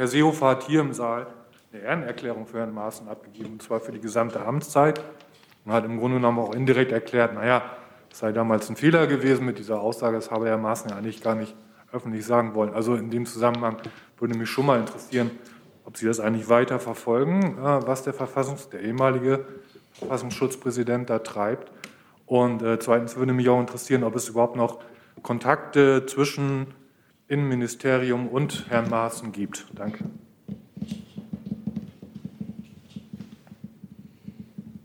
Herr Seehofer hat hier im Saal eine Ehrenerklärung für Herrn Maaßen abgegeben, und zwar für die gesamte Amtszeit. Und hat im Grunde genommen auch indirekt erklärt, naja, es sei damals ein Fehler gewesen mit dieser Aussage, das habe Herr Maaßen ja eigentlich gar nicht öffentlich sagen wollen. Also in dem Zusammenhang würde mich schon mal interessieren, ob Sie das eigentlich weiter verfolgen, was der Verfassungs-, der ehemalige Verfassungsschutzpräsident da treibt. Und äh, zweitens würde mich auch interessieren, ob es überhaupt noch Kontakte zwischen Innenministerium und Herrn Maaßen gibt. Danke.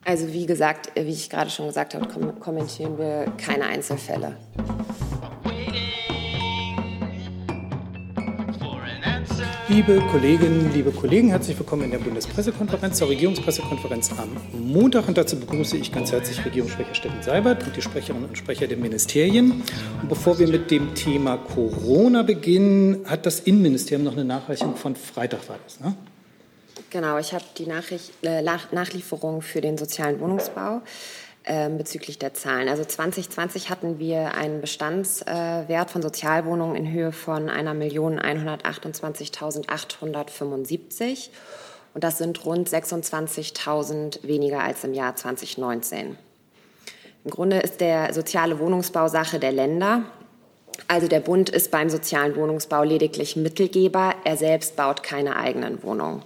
Also wie gesagt, wie ich gerade schon gesagt habe, kommentieren wir keine Einzelfälle. Liebe Kolleginnen, liebe Kollegen, herzlich willkommen in der Bundespressekonferenz, zur Regierungspressekonferenz am Montag. Und dazu begrüße ich ganz herzlich Regierungssprecher Steffen Seibert und die Sprecherinnen und Sprecher der Ministerien. Und bevor wir mit dem Thema Corona beginnen, hat das Innenministerium noch eine Nachreichung von Freitag, war das, ne? Genau, ich habe die Nachricht, äh, Nachlieferung für den sozialen Wohnungsbau. Ähm, bezüglich der Zahlen. Also 2020 hatten wir einen Bestandswert von Sozialwohnungen in Höhe von 1.128.875 und das sind rund 26.000 weniger als im Jahr 2019. Im Grunde ist der soziale Wohnungsbau Sache der Länder. Also der Bund ist beim sozialen Wohnungsbau lediglich Mittelgeber. Er selbst baut keine eigenen Wohnungen.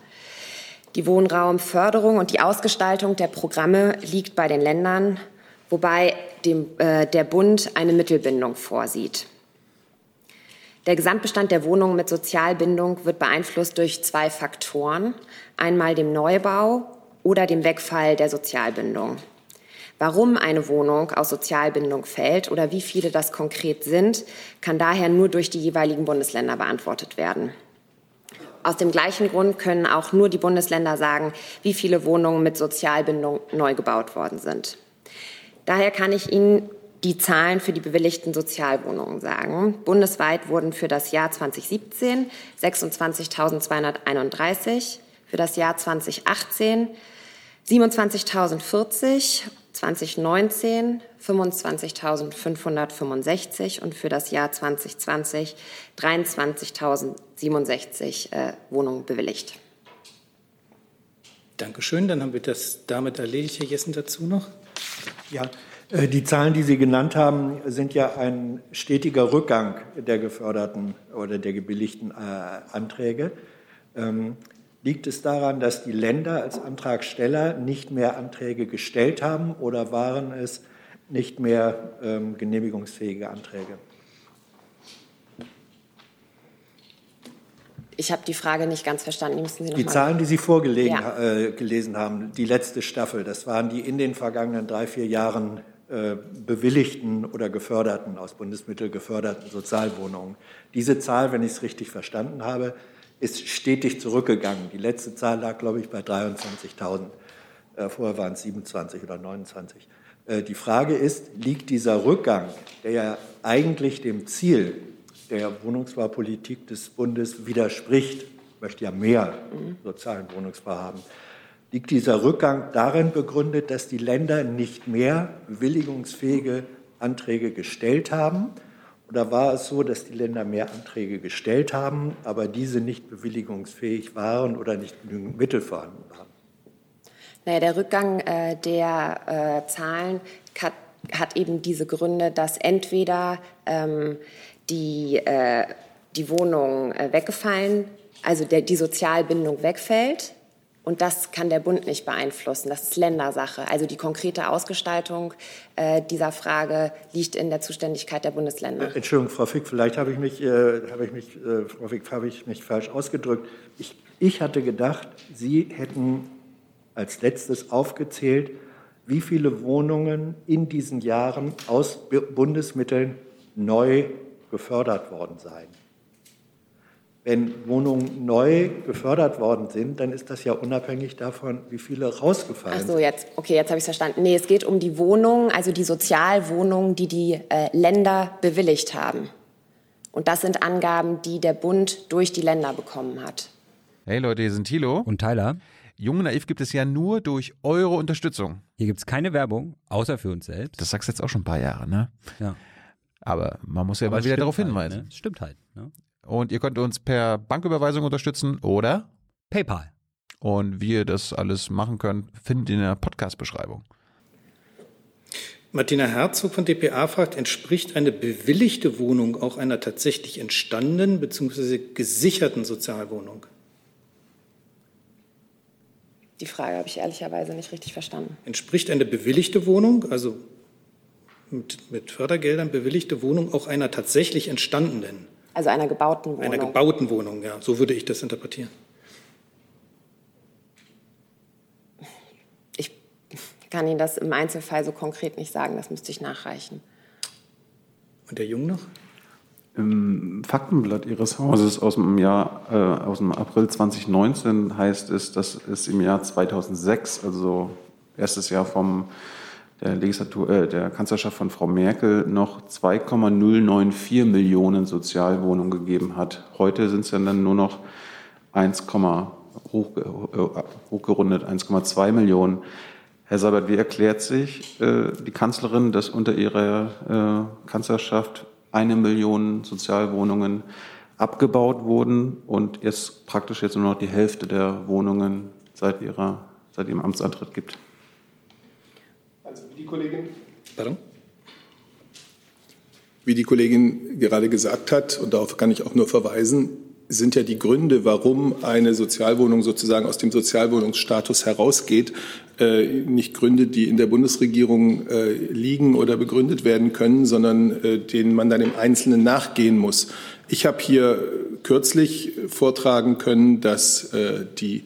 Die Wohnraumförderung und die Ausgestaltung der Programme liegt bei den Ländern, wobei dem, äh, der Bund eine Mittelbindung vorsieht. Der Gesamtbestand der Wohnungen mit Sozialbindung wird beeinflusst durch zwei Faktoren, einmal dem Neubau oder dem Wegfall der Sozialbindung. Warum eine Wohnung aus Sozialbindung fällt oder wie viele das konkret sind, kann daher nur durch die jeweiligen Bundesländer beantwortet werden. Aus dem gleichen Grund können auch nur die Bundesländer sagen, wie viele Wohnungen mit Sozialbindung neu gebaut worden sind. Daher kann ich Ihnen die Zahlen für die bewilligten Sozialwohnungen sagen. Bundesweit wurden für das Jahr 2017 26.231, für das Jahr 2018 27.040, 2019 25.565 und für das Jahr 2020 23.067 äh, Wohnungen bewilligt. Dankeschön. Dann haben wir das damit erledigt. Herr Jessen dazu noch? Ja, äh, die Zahlen, die Sie genannt haben, sind ja ein stetiger Rückgang der geförderten oder der gebilligten äh, Anträge. Ähm, Liegt es daran, dass die Länder als Antragsteller nicht mehr Anträge gestellt haben oder waren es nicht mehr ähm, genehmigungsfähige Anträge? Ich habe die Frage nicht ganz verstanden. Die, müssen Sie noch die Zahlen, die Sie vorgelesen ja. äh, gelesen haben, die letzte Staffel, das waren die in den vergangenen drei, vier Jahren äh, bewilligten oder geförderten, aus Bundesmitteln geförderten Sozialwohnungen. Diese Zahl, wenn ich es richtig verstanden habe, ist stetig zurückgegangen. Die letzte Zahl lag, glaube ich, bei 23.000. Äh, vorher waren es 27 oder 29. Äh, die Frage ist, liegt dieser Rückgang, der ja eigentlich dem Ziel der Wohnungsbaupolitik des Bundes widerspricht, möchte ja mehr sozialen Wohnungsbau haben, liegt dieser Rückgang darin begründet, dass die Länder nicht mehr bewilligungsfähige Anträge gestellt haben oder war es so, dass die Länder mehr Anträge gestellt haben, aber diese nicht bewilligungsfähig waren oder nicht genügend Mittel vorhanden waren? Naja, der Rückgang äh, der äh, Zahlen hat, hat, eben diese Gründe, dass entweder ähm, die, äh, die Wohnungen äh, weggefallen, also der, die Sozialbindung wegfällt, und das kann der Bund nicht beeinflussen. Das ist Ländersache. Also die konkrete Ausgestaltung äh, dieser Frage liegt in der Zuständigkeit der Bundesländer. Äh, Entschuldigung, Frau Fick, vielleicht habe ich mich, habe ich mich, Frau Fick, habe ich mich falsch ausgedrückt. Ich, ich hatte gedacht, Sie hätten als letztes aufgezählt, wie viele Wohnungen in diesen Jahren aus Bundesmitteln neu gefördert worden seien wenn Wohnungen neu gefördert worden sind, dann ist das ja unabhängig davon, wie viele rausgefallen sind. Ach so, jetzt, okay, jetzt habe ich es verstanden. Nee, es geht um die Wohnungen, also die Sozialwohnungen, die die äh, Länder bewilligt haben. Und das sind Angaben, die der Bund durch die Länder bekommen hat. Hey Leute, hier sind Thilo und Tyler. Jung Naiv gibt es ja nur durch eure Unterstützung. Hier gibt es keine Werbung, außer für uns selbst. Das sagst du jetzt auch schon ein paar Jahre, ne? Ja. Aber man muss ja Aber mal wieder darauf halt, hinweisen. Ne? Stimmt halt. Ne? Und ihr könnt uns per Banküberweisung unterstützen oder PayPal. Und wie ihr das alles machen könnt, findet ihr in der Podcast-Beschreibung. Martina Herzog von dpa fragt, entspricht eine bewilligte Wohnung auch einer tatsächlich entstandenen bzw. gesicherten Sozialwohnung? Die Frage habe ich ehrlicherweise nicht richtig verstanden. Entspricht eine bewilligte Wohnung, also mit, mit Fördergeldern bewilligte Wohnung, auch einer tatsächlich entstandenen? Also einer gebauten Wohnung. Einer gebauten Wohnung, ja. So würde ich das interpretieren. Ich kann Ihnen das im Einzelfall so konkret nicht sagen. Das müsste ich nachreichen. Und der Jung noch? Im Faktenblatt Ihres Hauses aus dem Jahr, äh, aus dem April 2019 heißt es, dass es im Jahr 2006, also erstes Jahr vom der Legislatur, äh, der Kanzlerschaft von Frau Merkel noch 2,094 Millionen Sozialwohnungen gegeben hat. Heute sind es dann nur noch 1, hoch, äh, hochgerundet 1,2 Millionen. Herr Sabat, wie erklärt sich äh, die Kanzlerin, dass unter ihrer äh, Kanzlerschaft eine Million Sozialwohnungen abgebaut wurden und es praktisch jetzt nur noch die Hälfte der Wohnungen seit, ihrer, seit ihrem Amtsantritt gibt. Also wie die Kollegin. Pardon? Wie die Kollegin gerade gesagt hat, und darauf kann ich auch nur verweisen, sind ja die Gründe, warum eine Sozialwohnung sozusagen aus dem Sozialwohnungsstatus herausgeht, äh, nicht Gründe, die in der Bundesregierung äh, liegen oder begründet werden können, sondern äh, denen man dann im Einzelnen nachgehen muss. Ich habe hier kürzlich vortragen können, dass die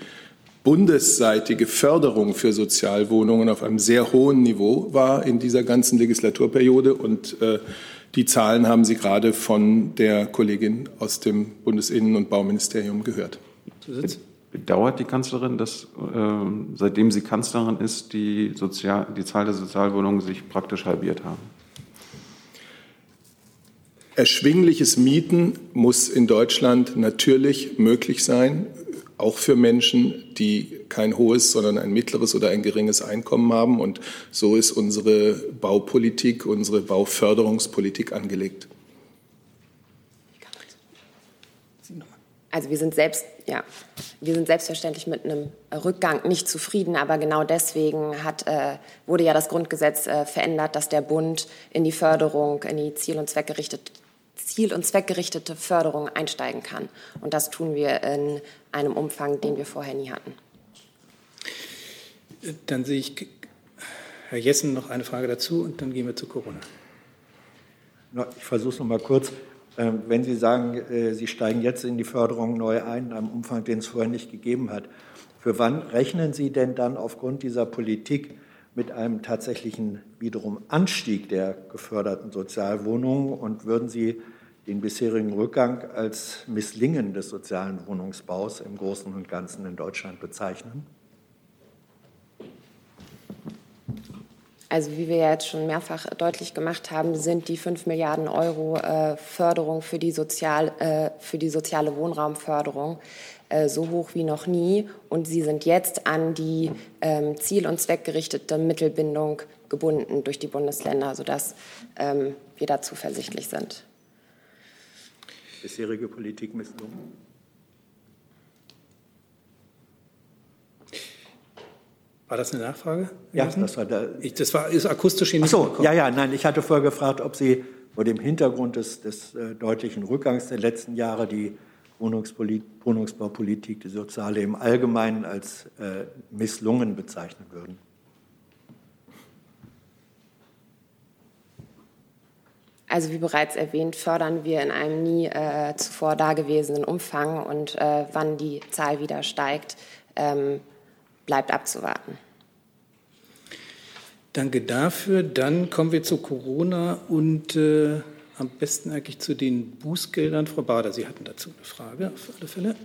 bundesseitige Förderung für Sozialwohnungen auf einem sehr hohen Niveau war in dieser ganzen Legislaturperiode und die Zahlen haben Sie gerade von der Kollegin aus dem Bundesinnen- und Bauministerium gehört. Bedauert die Kanzlerin, dass äh, seitdem sie Kanzlerin ist, die, Sozial die Zahl der Sozialwohnungen sich praktisch halbiert haben? Erschwingliches Mieten muss in Deutschland natürlich möglich sein auch für Menschen, die kein hohes, sondern ein mittleres oder ein geringes Einkommen haben. Und so ist unsere Baupolitik, unsere Bauförderungspolitik angelegt. Also wir sind selbst, ja, wir sind selbstverständlich mit einem Rückgang nicht zufrieden, aber genau deswegen hat, äh, wurde ja das Grundgesetz äh, verändert, dass der Bund in die Förderung, in die ziel- und zweckgerichtete ziel- und zweckgerichtete Förderung einsteigen kann. Und das tun wir in einem Umfang, den wir vorher nie hatten. Dann sehe ich Herr Jessen noch eine Frage dazu und dann gehen wir zu Corona. Ich versuche es noch mal kurz. Ähm, wenn Sie sagen, äh, Sie steigen jetzt in die Förderung neu ein, in einem Umfang, den es vorher nicht gegeben hat, für wann rechnen Sie denn dann aufgrund dieser Politik mit einem tatsächlichen wiederum Anstieg der geförderten Sozialwohnungen und würden Sie den bisherigen Rückgang als Misslingen des sozialen Wohnungsbaus im Großen und Ganzen in Deutschland bezeichnen? Also wie wir jetzt schon mehrfach deutlich gemacht haben, sind die 5 Milliarden Euro äh, Förderung für die, Sozial, äh, für die soziale Wohnraumförderung äh, so hoch wie noch nie. Und sie sind jetzt an die ähm, ziel- und zweckgerichtete Mittelbindung gebunden durch die Bundesländer, sodass ähm, wir da zuversichtlich sind. Bisherige Politik misslungen? War das eine Nachfrage? Ja, das war, da. Ich, das war ist akustisch. Ach so, ja, ja, nein, ich hatte vorher gefragt, ob Sie vor dem Hintergrund des, des äh, deutlichen Rückgangs der letzten Jahre die Wohnungsbaupolitik, die soziale im Allgemeinen als äh, misslungen bezeichnen würden. Also wie bereits erwähnt, fördern wir in einem nie äh, zuvor dagewesenen Umfang und äh, wann die Zahl wieder steigt, ähm, bleibt abzuwarten. Danke dafür. Dann kommen wir zu Corona und äh, am besten eigentlich zu den Bußgeldern. Frau Bader, Sie hatten dazu eine Frage auf alle Fälle.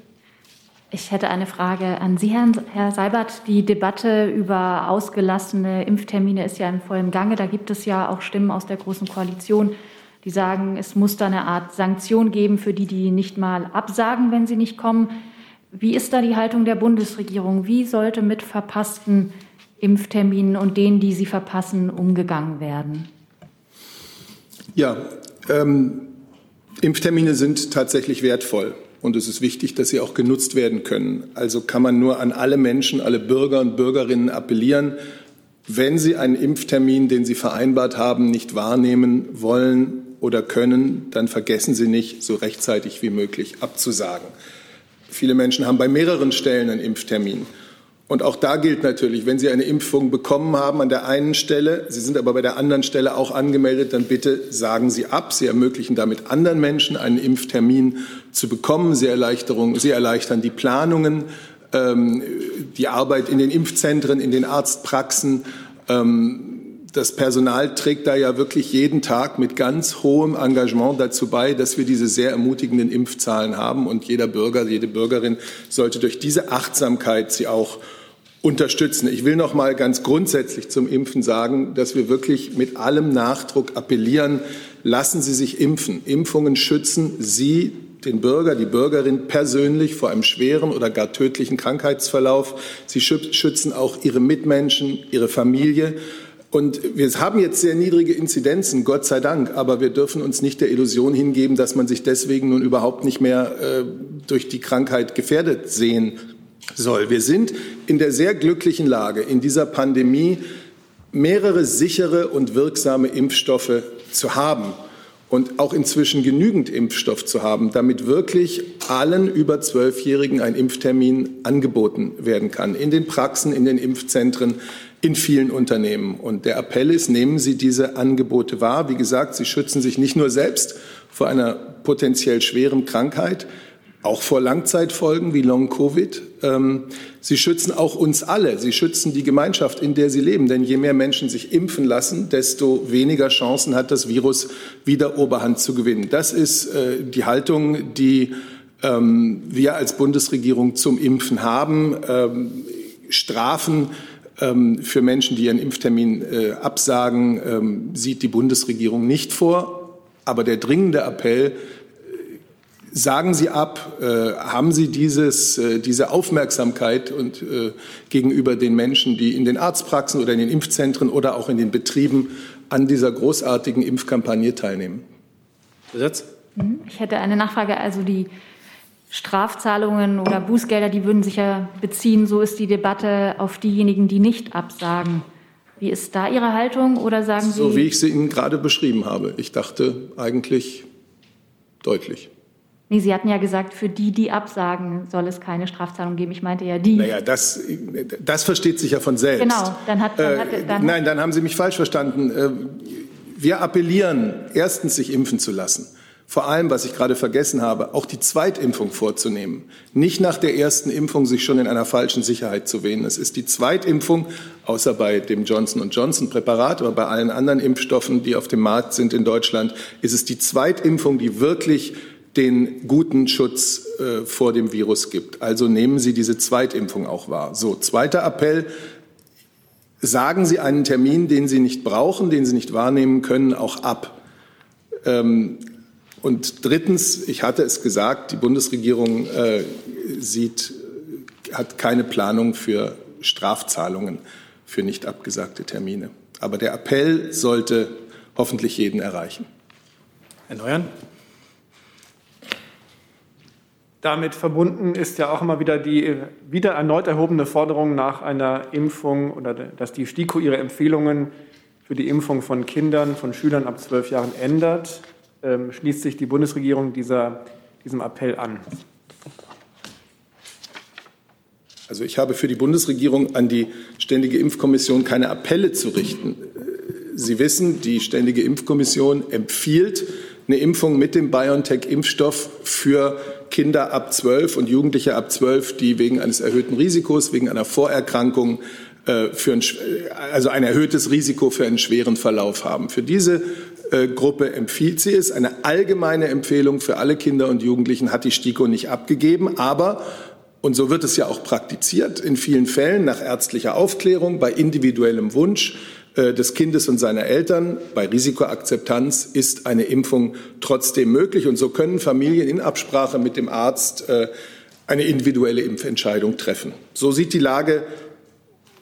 Ich hätte eine Frage an Sie, Herr Seibert. Die Debatte über ausgelassene Impftermine ist ja im vollen Gange. Da gibt es ja auch Stimmen aus der Großen Koalition, die sagen, es muss da eine Art Sanktion geben für die, die nicht mal absagen, wenn sie nicht kommen. Wie ist da die Haltung der Bundesregierung? Wie sollte mit verpassten Impfterminen und denen, die sie verpassen, umgegangen werden? Ja, ähm, Impftermine sind tatsächlich wertvoll. Und es ist wichtig, dass sie auch genutzt werden können. Also kann man nur an alle Menschen, alle Bürger und Bürgerinnen appellieren, wenn sie einen Impftermin, den sie vereinbart haben, nicht wahrnehmen wollen oder können, dann vergessen sie nicht, so rechtzeitig wie möglich abzusagen. Viele Menschen haben bei mehreren Stellen einen Impftermin. Und auch da gilt natürlich, wenn Sie eine Impfung bekommen haben an der einen Stelle, Sie sind aber bei der anderen Stelle auch angemeldet, dann bitte sagen Sie ab. Sie ermöglichen damit anderen Menschen einen Impftermin zu bekommen. Sie, Sie erleichtern die Planungen, ähm, die Arbeit in den Impfzentren, in den Arztpraxen. Ähm, das Personal trägt da ja wirklich jeden Tag mit ganz hohem Engagement dazu bei, dass wir diese sehr ermutigenden Impfzahlen haben. Und jeder Bürger, jede Bürgerin sollte durch diese Achtsamkeit sie auch unterstützen. Ich will noch mal ganz grundsätzlich zum Impfen sagen, dass wir wirklich mit allem Nachdruck appellieren, lassen Sie sich impfen. Impfungen schützen Sie, den Bürger, die Bürgerin persönlich vor einem schweren oder gar tödlichen Krankheitsverlauf. Sie schützen auch Ihre Mitmenschen, Ihre Familie. Und wir haben jetzt sehr niedrige Inzidenzen, Gott sei Dank, aber wir dürfen uns nicht der Illusion hingeben, dass man sich deswegen nun überhaupt nicht mehr äh, durch die Krankheit gefährdet sehen soll. Wir sind in der sehr glücklichen Lage, in dieser Pandemie mehrere sichere und wirksame Impfstoffe zu haben und auch inzwischen genügend Impfstoff zu haben, damit wirklich allen über Zwölfjährigen ein Impftermin angeboten werden kann, in den Praxen, in den Impfzentren, in vielen Unternehmen. Und der Appell ist, nehmen Sie diese Angebote wahr. Wie gesagt, Sie schützen sich nicht nur selbst vor einer potenziell schweren Krankheit, auch vor Langzeitfolgen wie Long-Covid. Ähm, sie schützen auch uns alle. Sie schützen die Gemeinschaft, in der sie leben. Denn je mehr Menschen sich impfen lassen, desto weniger Chancen hat das Virus wieder Oberhand zu gewinnen. Das ist äh, die Haltung, die ähm, wir als Bundesregierung zum Impfen haben. Ähm, Strafen für Menschen, die ihren Impftermin äh, absagen, sieht die Bundesregierung nicht vor. Aber der dringende Appell Sagen Sie ab, äh, haben Sie dieses, äh, diese Aufmerksamkeit und, äh, gegenüber den Menschen, die in den Arztpraxen oder in den Impfzentren oder auch in den Betrieben an dieser großartigen Impfkampagne teilnehmen? Besatz? Mhm. Ich hätte eine Nachfrage. Also die Strafzahlungen oder Bußgelder, die würden sich ja beziehen, so ist die Debatte auf diejenigen, die nicht absagen. Wie ist da Ihre Haltung oder sagen Sie? So wie ich sie Ihnen gerade beschrieben habe. Ich dachte eigentlich deutlich. Nee, Sie hatten ja gesagt, für die, die absagen, soll es keine Strafzahlung geben. Ich meinte ja die. Naja, das, das versteht sich ja von selbst. Genau, dann hat, dann hat, dann Nein, dann haben Sie mich falsch verstanden. Äh, wir appellieren, erstens sich impfen zu lassen. Vor allem, was ich gerade vergessen habe, auch die Zweitimpfung vorzunehmen. Nicht nach der ersten Impfung sich schon in einer falschen Sicherheit zu wähnen. Es ist die Zweitimpfung, außer bei dem Johnson Johnson Präparat, aber bei allen anderen Impfstoffen, die auf dem Markt sind in Deutschland, ist es die Zweitimpfung, die wirklich den guten Schutz äh, vor dem Virus gibt. Also nehmen Sie diese Zweitimpfung auch wahr. So, zweiter Appell. Sagen Sie einen Termin, den Sie nicht brauchen, den Sie nicht wahrnehmen können, auch ab. Ähm, und drittens, ich hatte es gesagt, die Bundesregierung äh, sieht, hat keine Planung für Strafzahlungen für nicht abgesagte Termine. Aber der Appell sollte hoffentlich jeden erreichen. Herr Neuern. Damit verbunden ist ja auch immer wieder die wieder erneut erhobene Forderung nach einer Impfung oder dass die STIKO ihre Empfehlungen für die Impfung von Kindern, von Schülern ab zwölf Jahren ändert. Ähm, schließt sich die Bundesregierung dieser, diesem Appell an? Also ich habe für die Bundesregierung an die Ständige Impfkommission keine Appelle zu richten. Sie wissen, die Ständige Impfkommission empfiehlt eine Impfung mit dem BioNTech-Impfstoff für Kinder ab 12 und Jugendliche ab 12, die wegen eines erhöhten Risikos, wegen einer Vorerkrankung äh, für ein, also ein erhöhtes Risiko für einen schweren Verlauf haben. Für diese äh, Gruppe empfiehlt sie es. Eine allgemeine Empfehlung für alle Kinder und Jugendlichen hat die STIKO nicht abgegeben, aber und so wird es ja auch praktiziert in vielen Fällen nach ärztlicher Aufklärung, bei individuellem Wunsch äh, des Kindes und seiner Eltern. Bei Risikoakzeptanz ist eine Impfung trotzdem möglich. Und so können Familien in Absprache mit dem Arzt äh, eine individuelle Impfentscheidung treffen. So sieht die Lage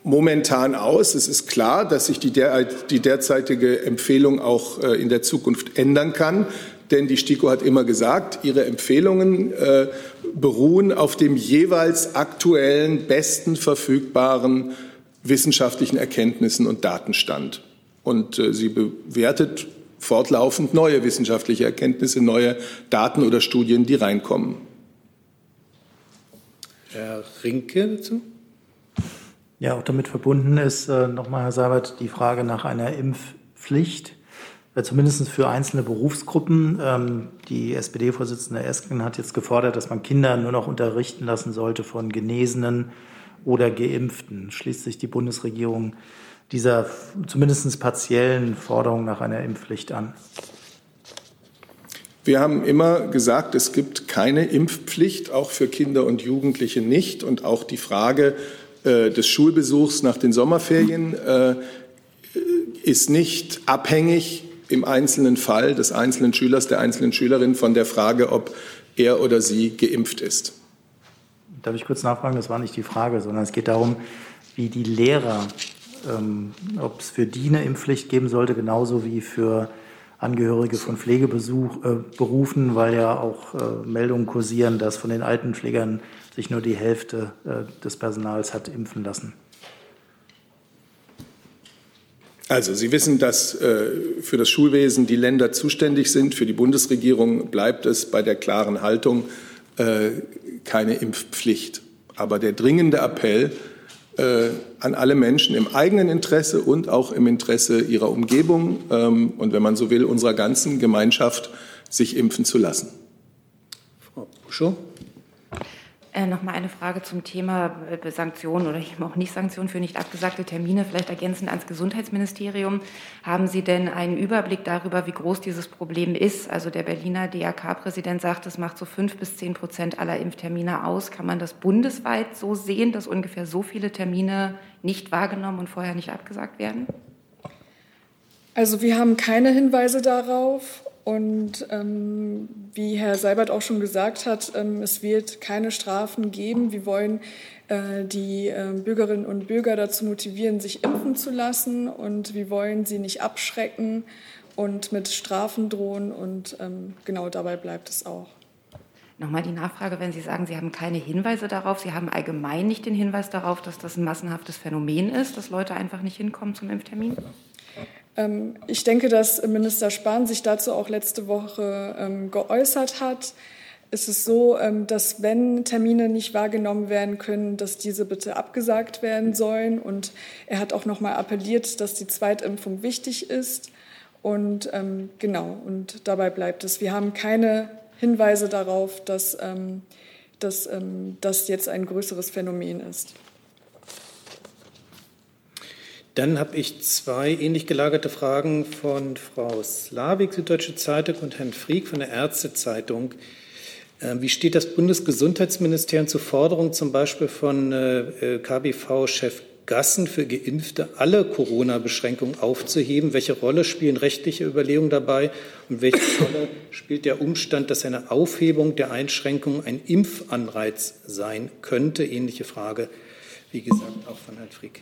momentan aus. Es ist klar, dass sich die, der, die derzeitige Empfehlung auch äh, in der Zukunft ändern kann. denn die STIKO hat immer gesagt, ihre Empfehlungen äh, beruhen auf dem jeweils aktuellen, besten verfügbaren wissenschaftlichen Erkenntnissen und Datenstand. Und äh, sie bewertet fortlaufend neue wissenschaftliche Erkenntnisse, neue Daten oder Studien, die reinkommen. Herr Rinke dazu? Ja, auch damit verbunden ist äh, nochmal, Herr Seibert, die Frage nach einer Impfpflicht, äh, zumindest für einzelne Berufsgruppen. Ähm, die SPD-Vorsitzende Esken hat jetzt gefordert, dass man Kinder nur noch unterrichten lassen sollte von Genesenen oder Geimpften. Schließt sich die Bundesregierung dieser zumindest partiellen Forderung nach einer Impfpflicht an? Wir haben immer gesagt, es gibt keine Impfpflicht, auch für Kinder und Jugendliche nicht. Und auch die Frage äh, des Schulbesuchs nach den Sommerferien äh, ist nicht abhängig im einzelnen Fall des einzelnen Schülers, der einzelnen Schülerin von der Frage, ob er oder sie geimpft ist. Darf ich kurz nachfragen? Das war nicht die Frage, sondern es geht darum, wie die Lehrer, ähm, ob es für die eine Impfpflicht geben sollte, genauso wie für Angehörige von Pflegeberufen, äh, weil ja auch äh, Meldungen kursieren, dass von den Altenpflegern sich nur die Hälfte äh, des Personals hat impfen lassen. Also Sie wissen, dass äh, für das Schulwesen die Länder zuständig sind. Für die Bundesregierung bleibt es bei der klaren Haltung äh, keine Impfpflicht. Aber der dringende Appell äh, an alle Menschen im eigenen Interesse und auch im Interesse ihrer Umgebung ähm, und wenn man so will, unserer ganzen Gemeinschaft, sich impfen zu lassen. Frau Buschow. Äh, Nochmal eine Frage zum Thema äh, Sanktionen oder eben auch nicht Sanktionen für nicht abgesagte Termine, vielleicht ergänzend ans Gesundheitsministerium. Haben Sie denn einen Überblick darüber, wie groß dieses Problem ist? Also der Berliner DRK-Präsident sagt, es macht so fünf bis zehn Prozent aller Impftermine aus. Kann man das bundesweit so sehen, dass ungefähr so viele Termine nicht wahrgenommen und vorher nicht abgesagt werden? Also wir haben keine Hinweise darauf. Und ähm, wie Herr Seibert auch schon gesagt hat, ähm, es wird keine Strafen geben. Wir wollen äh, die äh, Bürgerinnen und Bürger dazu motivieren, sich impfen zu lassen. Und wir wollen sie nicht abschrecken und mit Strafen drohen. Und ähm, genau dabei bleibt es auch. Nochmal die Nachfrage, wenn Sie sagen, Sie haben keine Hinweise darauf, Sie haben allgemein nicht den Hinweis darauf, dass das ein massenhaftes Phänomen ist, dass Leute einfach nicht hinkommen zum Impftermin? Ähm, ich denke, dass Minister Spahn sich dazu auch letzte Woche ähm, geäußert hat. Es ist so, ähm, dass wenn Termine nicht wahrgenommen werden können, dass diese bitte abgesagt werden sollen. Und er hat auch noch mal appelliert, dass die Zweitimpfung wichtig ist. Und genau, und dabei bleibt es. Wir haben keine Hinweise darauf, dass, dass das jetzt ein größeres Phänomen ist. Dann habe ich zwei ähnlich gelagerte Fragen von Frau Slavik, Süddeutsche Zeitung, und Herrn Frieck von der Ärztezeitung. Ähm, wie steht das Bundesgesundheitsministerium zur Forderung zum Beispiel von äh, KBV-Chef Gassen für Geimpfte alle Corona-Beschränkungen aufzuheben? Welche Rolle spielen rechtliche Überlegungen dabei? Und welche Rolle spielt der Umstand, dass eine Aufhebung der Einschränkungen ein Impfanreiz sein könnte? Ähnliche Frage, wie gesagt, auch von Herrn Frick.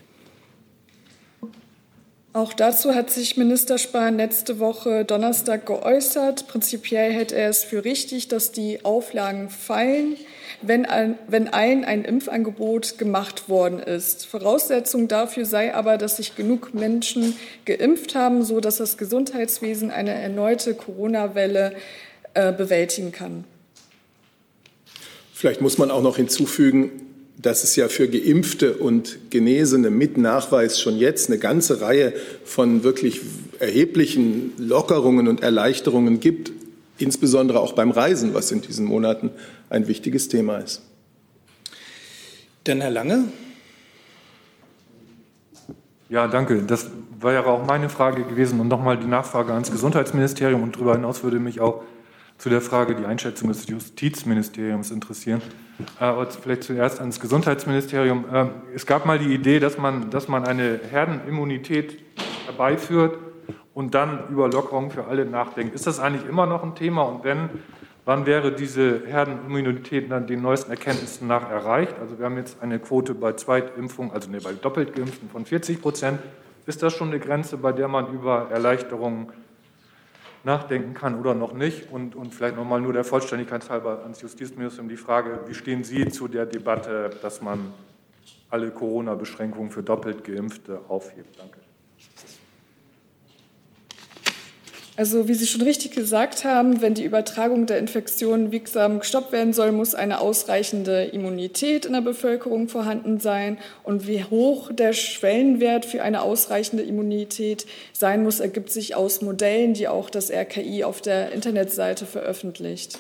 Auch dazu hat sich Minister Spahn letzte Woche Donnerstag geäußert. Prinzipiell hätte er es für richtig, dass die Auflagen fallen, wenn, ein, wenn allen ein Impfangebot gemacht worden ist. Voraussetzung dafür sei aber, dass sich genug Menschen geimpft haben, so dass das Gesundheitswesen eine erneute Corona-Welle äh, bewältigen kann. Vielleicht muss man auch noch hinzufügen, dass es ja für Geimpfte und Genesene mit Nachweis schon jetzt eine ganze Reihe von wirklich erheblichen Lockerungen und Erleichterungen gibt, insbesondere auch beim Reisen, was in diesen Monaten ein wichtiges Thema ist. Dann Herr Lange. Ja, danke. Das war ja auch meine Frage gewesen und nochmal die Nachfrage ans Gesundheitsministerium und darüber hinaus würde mich auch zu der Frage die Einschätzung des Justizministeriums interessieren. Aber vielleicht zuerst ans Gesundheitsministerium. Ähm, es gab mal die Idee, dass man, dass man eine Herdenimmunität herbeiführt und dann über Lockerungen für alle nachdenkt. Ist das eigentlich immer noch ein Thema? Und wenn, wann wäre diese Herdenimmunität dann den neuesten Erkenntnissen nach erreicht? Also wir haben jetzt eine Quote bei Zweitimpfung, also nee, bei doppelt geimpften von 40 Prozent. Ist das schon eine Grenze, bei der man über Erleichterungen nachdenken kann oder noch nicht. Und, und vielleicht nochmal nur der Vollständigkeit halber ans Justizministerium die Frage, wie stehen Sie zu der Debatte, dass man alle Corona-Beschränkungen für doppelt Geimpfte aufhebt? Danke. Also wie Sie schon richtig gesagt haben, wenn die Übertragung der Infektion wirksam gestoppt werden soll, muss eine ausreichende Immunität in der Bevölkerung vorhanden sein. Und wie hoch der Schwellenwert für eine ausreichende Immunität sein muss, ergibt sich aus Modellen, die auch das RKI auf der Internetseite veröffentlicht.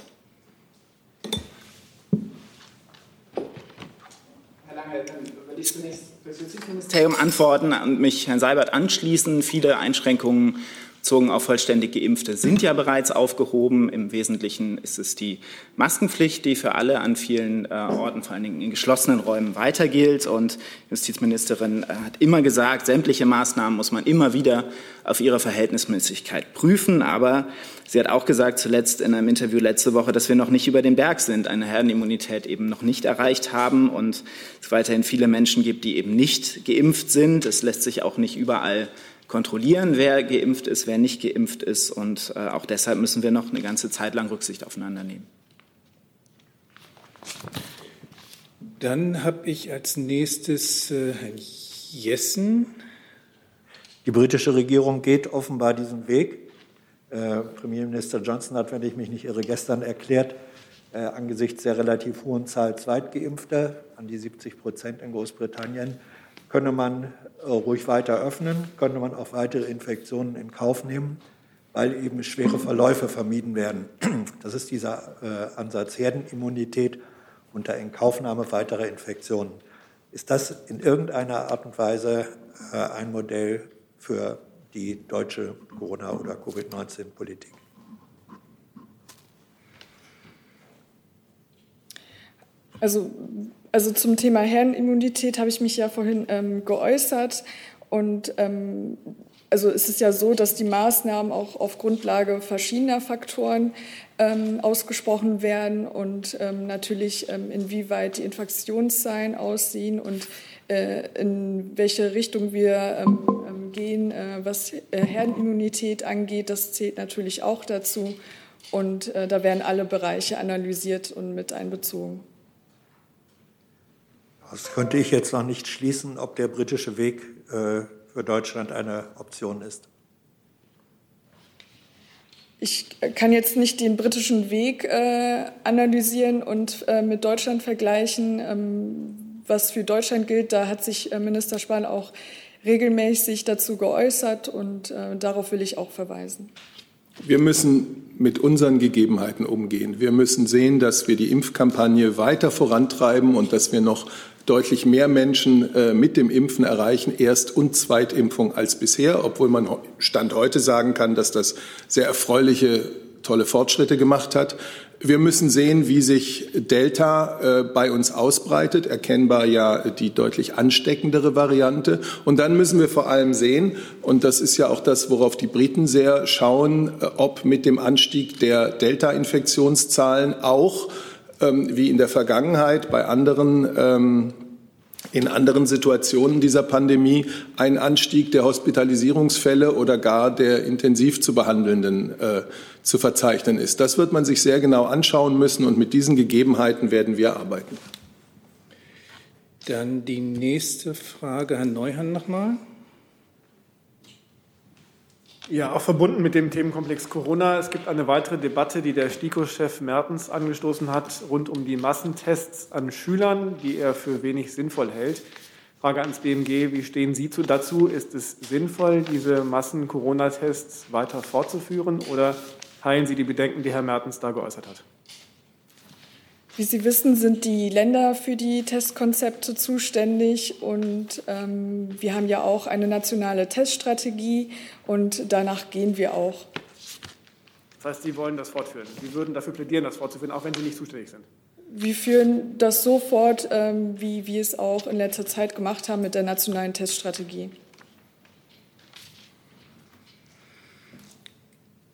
Herr Lange, dann würde ich zunächst das Justizministerium antworten und mich Herrn Seibert anschließen. Viele Einschränkungen bezogen auf vollständig Geimpfte sind ja bereits aufgehoben. Im Wesentlichen ist es die Maskenpflicht, die für alle an vielen äh, Orten, vor allen Dingen in geschlossenen Räumen, weiter gilt. Und Justizministerin äh, hat immer gesagt, sämtliche Maßnahmen muss man immer wieder auf ihre Verhältnismäßigkeit prüfen. Aber sie hat auch gesagt, zuletzt in einem Interview letzte Woche, dass wir noch nicht über den Berg sind, eine Herdenimmunität eben noch nicht erreicht haben und es weiterhin viele Menschen gibt, die eben nicht geimpft sind. Es lässt sich auch nicht überall kontrollieren, wer geimpft ist, wer nicht geimpft ist. Und äh, auch deshalb müssen wir noch eine ganze Zeit lang Rücksicht aufeinander nehmen. Dann habe ich als nächstes äh, Herrn Jessen. Die britische Regierung geht offenbar diesen Weg. Äh, Premierminister Johnson hat, wenn ich mich nicht irre, gestern erklärt, äh, angesichts der relativ hohen Zahl Zweitgeimpfter, an die 70 Prozent in Großbritannien, könne man äh, ruhig weiter öffnen, könnte man auch weitere Infektionen in Kauf nehmen, weil eben schwere Verläufe vermieden werden. Das ist dieser äh, Ansatz Herdenimmunität unter Inkaufnahme weiterer Infektionen. Ist das in irgendeiner Art und Weise äh, ein Modell für die deutsche Corona- oder Covid-19-Politik? Also also zum Thema Herdenimmunität habe ich mich ja vorhin ähm, geäußert. Und ähm, also es ist ja so, dass die Maßnahmen auch auf Grundlage verschiedener Faktoren ähm, ausgesprochen werden und ähm, natürlich ähm, inwieweit die Infektionszahlen aussehen und äh, in welche Richtung wir ähm, gehen, äh, was äh, Herdenimmunität angeht. Das zählt natürlich auch dazu. Und äh, da werden alle Bereiche analysiert und mit einbezogen. Das könnte ich jetzt noch nicht schließen, ob der britische Weg äh, für Deutschland eine Option ist. Ich kann jetzt nicht den britischen Weg äh, analysieren und äh, mit Deutschland vergleichen. Ähm, was für Deutschland gilt, da hat sich äh, Minister Spahn auch regelmäßig dazu geäußert und äh, darauf will ich auch verweisen. Wir müssen mit unseren Gegebenheiten umgehen. Wir müssen sehen, dass wir die Impfkampagne weiter vorantreiben und dass wir noch deutlich mehr Menschen äh, mit dem Impfen erreichen, Erst- und Zweitimpfung als bisher, obwohl man Stand heute sagen kann, dass das sehr erfreuliche, tolle Fortschritte gemacht hat. Wir müssen sehen, wie sich Delta äh, bei uns ausbreitet, erkennbar ja die deutlich ansteckendere Variante. Und dann müssen wir vor allem sehen, und das ist ja auch das, worauf die Briten sehr schauen, äh, ob mit dem Anstieg der Delta-Infektionszahlen auch ähm, wie in der Vergangenheit bei anderen ähm, in anderen Situationen dieser Pandemie ein Anstieg der Hospitalisierungsfälle oder gar der intensiv zu behandelnden äh, zu verzeichnen ist. Das wird man sich sehr genau anschauen müssen und mit diesen Gegebenheiten werden wir arbeiten. Dann die nächste Frage, Herr Neuhan nochmal. Ja, auch verbunden mit dem Themenkomplex Corona. Es gibt eine weitere Debatte, die der STIKO-Chef Mertens angestoßen hat, rund um die Massentests an Schülern, die er für wenig sinnvoll hält. Frage ans BMG, wie stehen Sie dazu? Ist es sinnvoll, diese Massen-Corona-Tests weiter fortzuführen oder teilen Sie die Bedenken, die Herr Mertens da geäußert hat? Wie Sie wissen, sind die Länder für die Testkonzepte zuständig und ähm, wir haben ja auch eine nationale Teststrategie und danach gehen wir auch. Das heißt, Sie wollen das fortführen. Sie würden dafür plädieren, das fortzuführen, auch wenn Sie nicht zuständig sind. Wir führen das so fort, ähm, wie wir es auch in letzter Zeit gemacht haben mit der nationalen Teststrategie.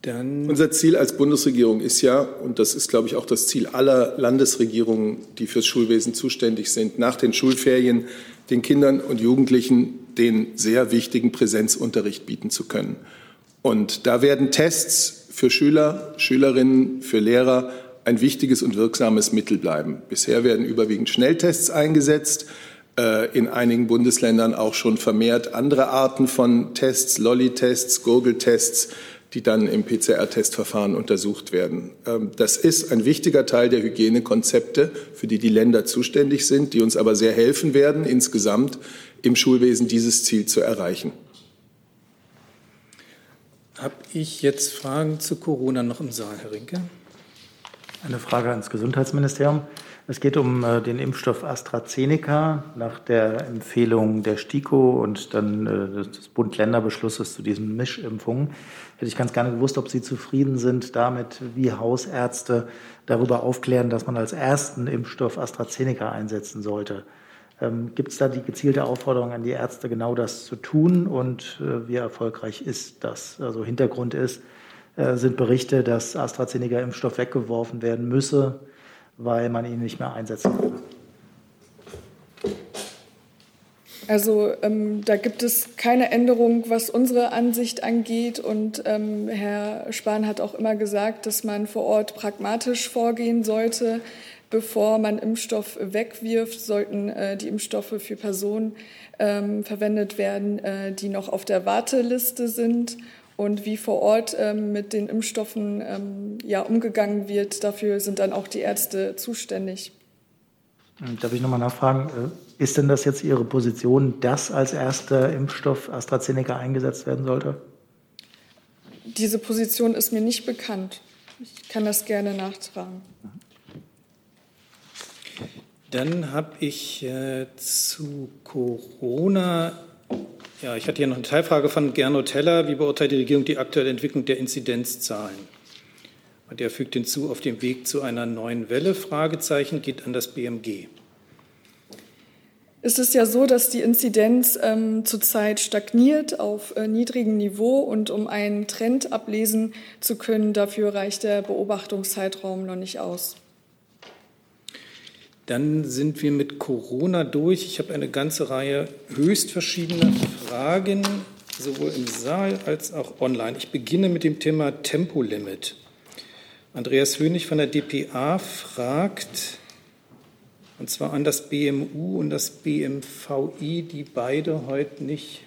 Dann Unser Ziel als Bundesregierung ist ja, und das ist, glaube ich, auch das Ziel aller Landesregierungen, die fürs Schulwesen zuständig sind, nach den Schulferien den Kindern und Jugendlichen den sehr wichtigen Präsenzunterricht bieten zu können. Und da werden Tests für Schüler, Schülerinnen, für Lehrer ein wichtiges und wirksames Mittel bleiben. Bisher werden überwiegend Schnelltests eingesetzt, äh, in einigen Bundesländern auch schon vermehrt andere Arten von Tests, Lolli-Tests, Gurgeltests, die dann im PCR-Testverfahren untersucht werden. Ähm, das ist ein wichtiger Teil der Hygienekonzepte, für die die Länder zuständig sind, die uns aber sehr helfen werden, insgesamt im Schulwesen dieses Ziel zu erreichen. Habe ich jetzt Fragen zu Corona noch im Saal, Herr Rinke? Eine Frage ans Gesundheitsministerium. Es geht um äh, den Impfstoff AstraZeneca nach der Empfehlung der STIKO und dann äh, des Bund-Länder-Beschlusses zu diesen Mischimpfungen. Hätte ich ganz gerne gewusst, ob Sie zufrieden sind damit, wie Hausärzte darüber aufklären, dass man als ersten Impfstoff AstraZeneca einsetzen sollte. Ähm, Gibt es da die gezielte Aufforderung an die Ärzte, genau das zu tun? Und äh, wie erfolgreich ist das? Also Hintergrund ist, äh, sind Berichte, dass AstraZeneca-Impfstoff weggeworfen werden müsse, weil man ihn nicht mehr einsetzen kann. Also ähm, da gibt es keine Änderung, was unsere Ansicht angeht. Und ähm, Herr Spahn hat auch immer gesagt, dass man vor Ort pragmatisch vorgehen sollte. Bevor man Impfstoff wegwirft, sollten äh, die Impfstoffe für Personen ähm, verwendet werden, äh, die noch auf der Warteliste sind. Und wie vor Ort ähm, mit den Impfstoffen ähm, ja, umgegangen wird, dafür sind dann auch die Ärzte zuständig. Darf ich nochmal nachfragen, äh, ist denn das jetzt Ihre Position, dass als erster Impfstoff AstraZeneca eingesetzt werden sollte? Diese Position ist mir nicht bekannt. Ich kann das gerne nachtragen. Dann habe ich äh, zu Corona, ja, ich hatte hier noch eine Teilfrage von Gernot Teller. Wie beurteilt die Regierung die aktuelle Entwicklung der Inzidenzzahlen? Und er fügt hinzu, auf dem Weg zu einer neuen Welle, Fragezeichen, geht an das BMG. Es ist ja so, dass die Inzidenz ähm, zurzeit stagniert auf äh, niedrigem Niveau und um einen Trend ablesen zu können, dafür reicht der Beobachtungszeitraum noch nicht aus. Dann sind wir mit Corona durch. Ich habe eine ganze Reihe höchst verschiedener Fragen, sowohl im Saal als auch online. Ich beginne mit dem Thema Tempolimit. Andreas Hönig von der dpa fragt, und zwar an das BMU und das BMVI, die beide heute nicht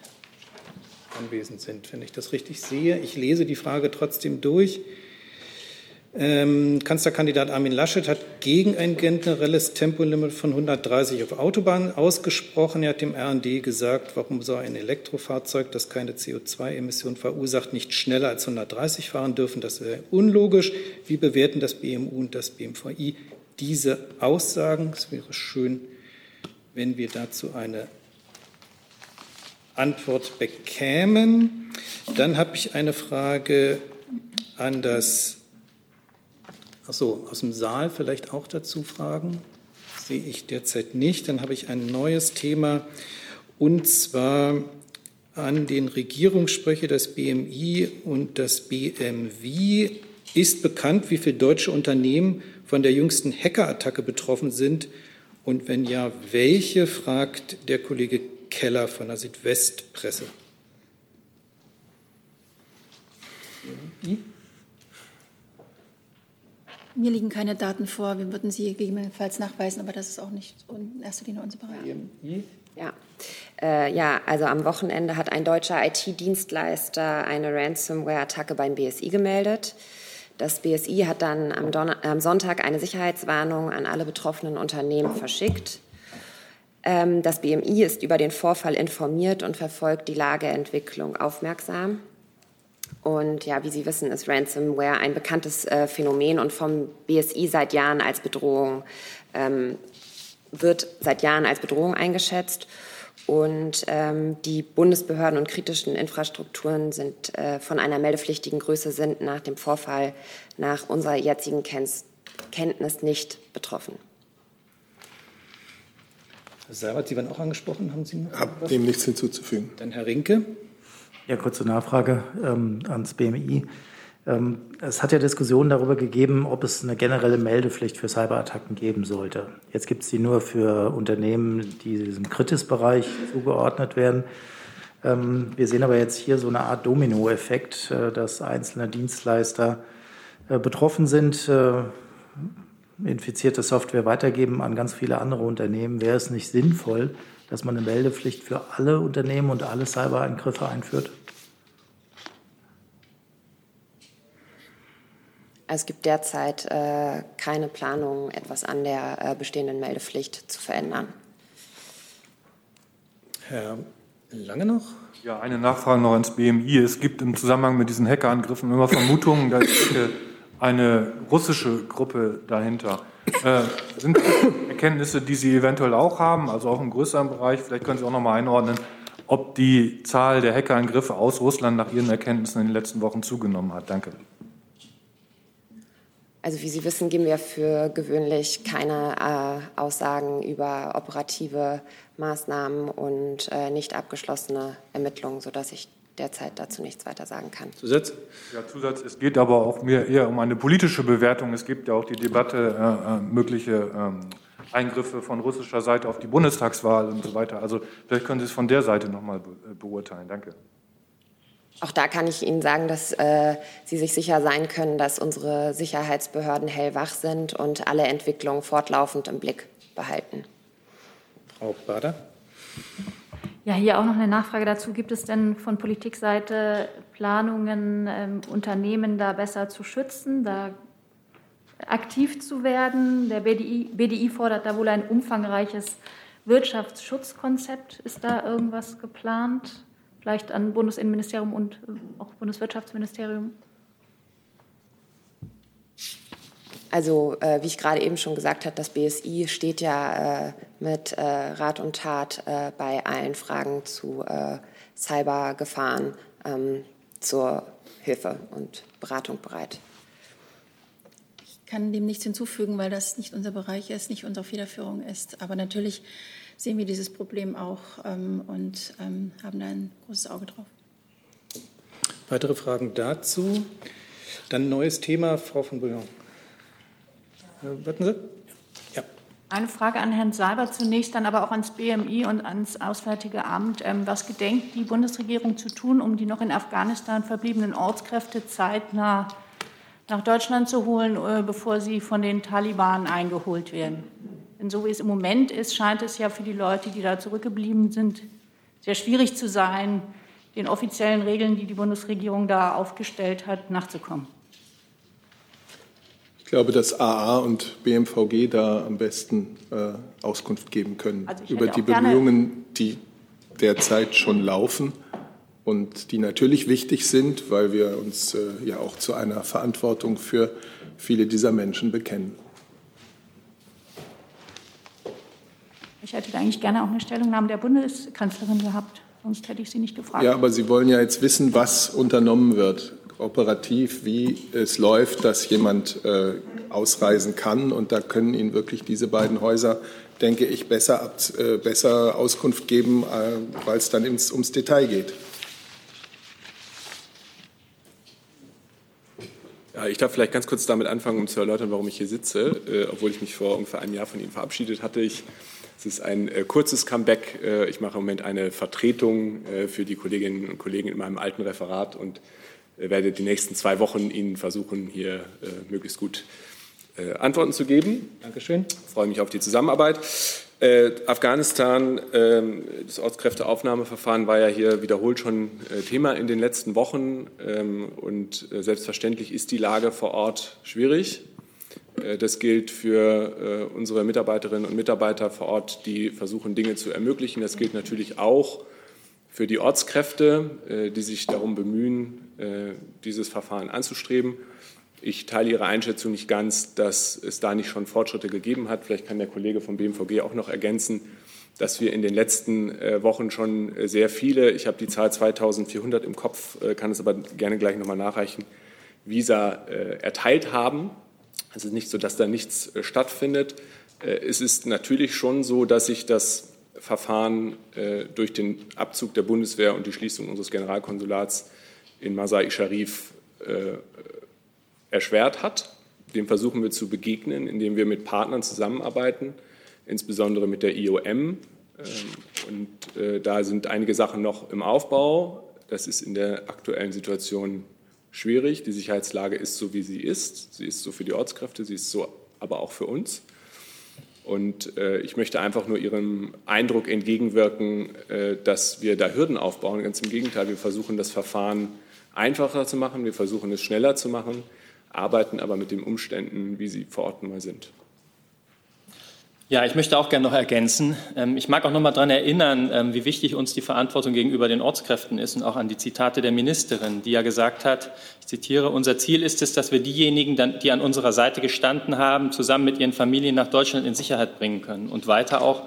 anwesend sind, wenn ich das richtig sehe. Ich lese die Frage trotzdem durch. Ähm, Kanzlerkandidat Armin Laschet hat gegen ein generelles Tempolimit von 130 auf Autobahnen ausgesprochen. Er hat dem RND gesagt, warum soll ein Elektrofahrzeug, das keine CO2-Emissionen verursacht, nicht schneller als 130 fahren dürfen. Das wäre unlogisch. Wie bewerten das BMU und das BMVI diese Aussagen? Es wäre schön, wenn wir dazu eine Antwort bekämen. Dann habe ich eine Frage an das Achso, aus dem Saal vielleicht auch dazu Fragen? Sehe ich derzeit nicht. Dann habe ich ein neues Thema und zwar an den Regierungssprecher des BMI und das BMW. Ist bekannt, wie viele deutsche Unternehmen von der jüngsten Hackerattacke betroffen sind? Und wenn ja, welche, fragt der Kollege Keller von der Südwestpresse. Mir liegen keine Daten vor. Wir würden sie gegebenenfalls nachweisen, aber das ist auch nicht in erster Linie unser Bereich. Ja. Äh, ja, also am Wochenende hat ein deutscher IT-Dienstleister eine Ransomware-Attacke beim BSI gemeldet. Das BSI hat dann am, am, Sonntag eine Sicherheitswarnung an alle betroffenen Unternehmen verschickt. Ähm, das BMI ist über den Vorfall informiert und verfolgt die Lageentwicklung aufmerksam. Und ja, wie Sie wissen, ist Ransomware ein bekanntes äh, Phänomen und vom BSI seit Jahren als Bedrohung, ähm, wird seit Jahren als Bedrohung eingeschätzt. Und ähm, die Bundesbehörden und kritischen Infrastrukturen sind äh, von einer meldepflichtigen Größe sind nach dem Vorfall nach unserer jetzigen Kenntnis nicht betroffen. Herr Seibert, Sie waren auch angesprochen, haben Sie noch? Habe dem nichts hinzuzufügen. Dann Herr Rinke. Ja, kurze Nachfrage ähm, ans BMI. Ähm, es hat ja Diskussionen darüber gegeben, ob es eine generelle Meldepflicht für Cyberattacken geben sollte. Jetzt gibt es die nur für Unternehmen, die diesem Kritis-Bereich zugeordnet werden. Ähm, wir sehen aber jetzt hier so eine Art Dominoeffekt, äh, dass einzelne Dienstleister äh, betroffen sind, äh, infizierte Software weitergeben an ganz viele andere Unternehmen. Wäre es nicht sinnvoll, dass man eine Meldepflicht für alle Unternehmen und alle Cyberangriffe einführt? Es gibt derzeit äh, keine Planung, etwas an der äh, bestehenden Meldepflicht zu verändern. Herr Lange noch? Ja, eine Nachfrage noch ins BMI. Es gibt im Zusammenhang mit diesen Hackerangriffen immer Vermutungen, da ist eine russische Gruppe dahinter. Äh, sind Erkenntnisse, die Sie eventuell auch haben, also auch im größeren Bereich, vielleicht können Sie auch noch mal einordnen, ob die Zahl der Hackerangriffe aus Russland nach Ihren Erkenntnissen in den letzten Wochen zugenommen hat? Danke. Also wie Sie wissen, geben wir für gewöhnlich keine äh, Aussagen über operative Maßnahmen und äh, nicht abgeschlossene Ermittlungen, sodass ich derzeit dazu nichts weiter sagen kann. Zusatz? Ja, Zusatz. Es geht aber auch mehr eher um eine politische Bewertung. Es gibt ja auch die Debatte äh, äh mögliche ähm, Eingriffe von russischer Seite auf die Bundestagswahl und so weiter. Also vielleicht können Sie es von der Seite noch mal be beurteilen. Danke. Auch da kann ich Ihnen sagen, dass äh, Sie sich sicher sein können, dass unsere Sicherheitsbehörden hellwach sind und alle Entwicklungen fortlaufend im Blick behalten. Frau Bader. Ja, hier auch noch eine Nachfrage dazu. Gibt es denn von Politikseite Planungen, ähm, Unternehmen da besser zu schützen, da aktiv zu werden? Der BDI, BDI fordert da wohl ein umfangreiches Wirtschaftsschutzkonzept. Ist da irgendwas geplant? Vielleicht an Bundesinnenministerium und äh, auch Bundeswirtschaftsministerium? Also äh, wie ich gerade eben schon gesagt habe, das BSI steht ja äh, mit äh, Rat und Tat äh, bei allen Fragen zu äh, Cybergefahren ähm, zur Hilfe und Beratung bereit. Ich kann dem nichts hinzufügen, weil das nicht unser Bereich ist, nicht unsere Federführung ist. Aber natürlich sehen wir dieses Problem auch ähm, und ähm, haben da ein großes Auge drauf. Weitere Fragen dazu? Dann neues Thema, Frau von Bouillon. Äh, warten Sie? Ja. Eine Frage an Herrn Seiber zunächst, dann aber auch ans BMI und ans Auswärtige Amt. Ähm, was gedenkt die Bundesregierung zu tun, um die noch in Afghanistan verbliebenen Ortskräfte zeitnah nach Deutschland zu holen, äh, bevor sie von den Taliban eingeholt werden? Denn so wie es im Moment ist, scheint es ja für die Leute, die da zurückgeblieben sind, sehr schwierig zu sein, den offiziellen Regeln, die die Bundesregierung da aufgestellt hat, nachzukommen. Ich glaube, dass AA und BMVG da am besten äh, Auskunft geben können also über die Bemühungen, die derzeit schon laufen und die natürlich wichtig sind, weil wir uns äh, ja auch zu einer Verantwortung für viele dieser Menschen bekennen. Ich hätte eigentlich gerne auch eine Stellungnahme der Bundeskanzlerin gehabt, sonst hätte ich sie nicht gefragt. Ja, aber Sie wollen ja jetzt wissen, was unternommen wird, operativ, wie es läuft, dass jemand äh, ausreisen kann. Und da können Ihnen wirklich diese beiden Häuser, denke ich, besser, ab, äh, besser Auskunft geben, äh, weil es dann ins, ums Detail geht. Ja, ich darf vielleicht ganz kurz damit anfangen, um zu erläutern, warum ich hier sitze, äh, obwohl ich mich vor ungefähr einem Jahr von Ihnen verabschiedet hatte. Ich es ist ein äh, kurzes Comeback. Äh, ich mache im Moment eine Vertretung äh, für die Kolleginnen und Kollegen in meinem alten Referat und äh, werde die nächsten zwei Wochen Ihnen versuchen, hier äh, möglichst gut äh, Antworten zu geben. Dankeschön. Ich freue mich auf die Zusammenarbeit. Afghanistan, ähm, das Ortskräfteaufnahmeverfahren war ja hier wiederholt schon Thema in den letzten Wochen. Ähm, und selbstverständlich ist die Lage vor Ort schwierig. Äh, das gilt für äh, unsere Mitarbeiterinnen und Mitarbeiter vor Ort, die versuchen, Dinge zu ermöglichen. Das gilt natürlich auch für die Ortskräfte, äh, die sich darum bemühen, dieses Verfahren anzustreben. Ich teile Ihre Einschätzung nicht ganz, dass es da nicht schon Fortschritte gegeben hat. Vielleicht kann der Kollege vom BMVG auch noch ergänzen, dass wir in den letzten Wochen schon sehr viele, ich habe die Zahl 2400 im Kopf, kann es aber gerne gleich nochmal nachreichen, Visa erteilt haben es ist nicht so, dass da nichts äh, stattfindet. Äh, es ist natürlich schon so, dass sich das Verfahren äh, durch den Abzug der Bundeswehr und die Schließung unseres Generalkonsulats in Masai Sharif erschwert hat. Dem versuchen wir zu begegnen, indem wir mit Partnern zusammenarbeiten, insbesondere mit der IOM, Ähm, und da sind einige Sachen noch im Aufbau. Das ist in der aktuellen Situation schwierig. Die Sicherheitslage ist so, wie sie ist. Sie ist so für die Ortskräfte, sie ist so aber auch für uns. Und äh, ich möchte einfach nur Ihrem Eindruck entgegenwirken, äh, dass wir da Hürden aufbauen. Ganz im Gegenteil, wir versuchen das Verfahren einfacher zu machen, wir versuchen es schneller zu machen, arbeiten aber mit den Umständen, wie sie vor Ort mal sind. Ja, ich möchte auch gerne noch ergänzen. Ähm, ich mag auch noch mal daran erinnern, ähm, wie wichtig uns die Verantwortung gegenüber den Ortskräften ist und auch an die Zitate der Ministerin, die ja gesagt hat, ich zitiere, unser Ziel ist es, dass wir diejenigen, die an unserer Seite gestanden haben, zusammen mit ihren Familien nach Deutschland in Sicherheit bringen können. Und weiter auch,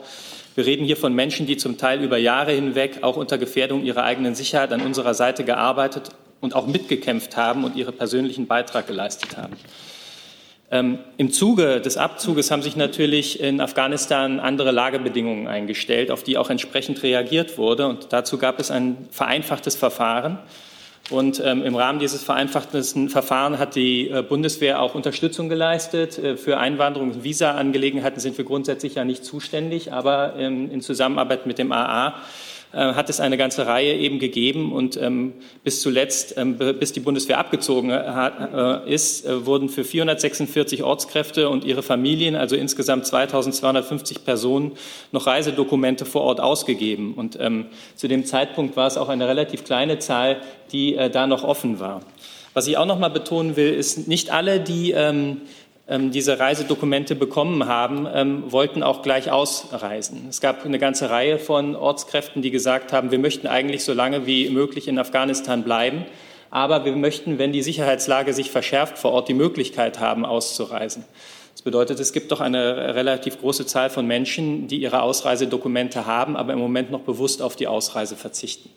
wir reden hier von Menschen, die zum Teil über Jahre hinweg auch unter Gefährdung ihrer eigenen Sicherheit an unserer Seite gearbeitet und auch mitgekämpft haben und ihren persönlichen Beitrag geleistet haben. Ähm, Im Zuge des Abzuges haben sich natürlich in Afghanistan andere Lagebedingungen eingestellt, auf die auch entsprechend reagiert wurde. Und dazu gab es ein vereinfachtes Verfahren. Und ähm, im Rahmen dieses vereinfachten Verfahrens hat die äh, Bundeswehr auch Unterstützung geleistet. Äh, für Einwanderungs- und Visa-Angelegenheiten sind wir grundsätzlich ja nicht zuständig, aber ähm, in Zusammenarbeit mit dem AA hat es eine ganze Reihe eben gegeben und ähm, bis zuletzt, ähm, bis die Bundeswehr abgezogen hat, äh, ist, äh, wurden für 446 Ortskräfte und ihre Familien, also insgesamt 2250 Personen, noch Reisedokumente vor Ort ausgegeben. Und ähm, zu dem Zeitpunkt war es auch eine relativ kleine Zahl, die äh, da noch offen war. Was ich auch noch mal betonen will, ist, nicht alle, die ähm, diese Reisedokumente bekommen haben, ähm, wollten auch gleich ausreisen. Es gab eine ganze Reihe von Ortskräften, die gesagt haben, wir möchten eigentlich so lange wie möglich in Afghanistan bleiben, aber wir möchten, wenn die Sicherheitslage sich verschärft, vor Ort die Möglichkeit haben, auszureisen. Das bedeutet, es gibt doch eine relativ große Zahl von Menschen, die ihre Ausreisedokumente haben, aber im Moment noch bewusst auf die Ausreise verzichten.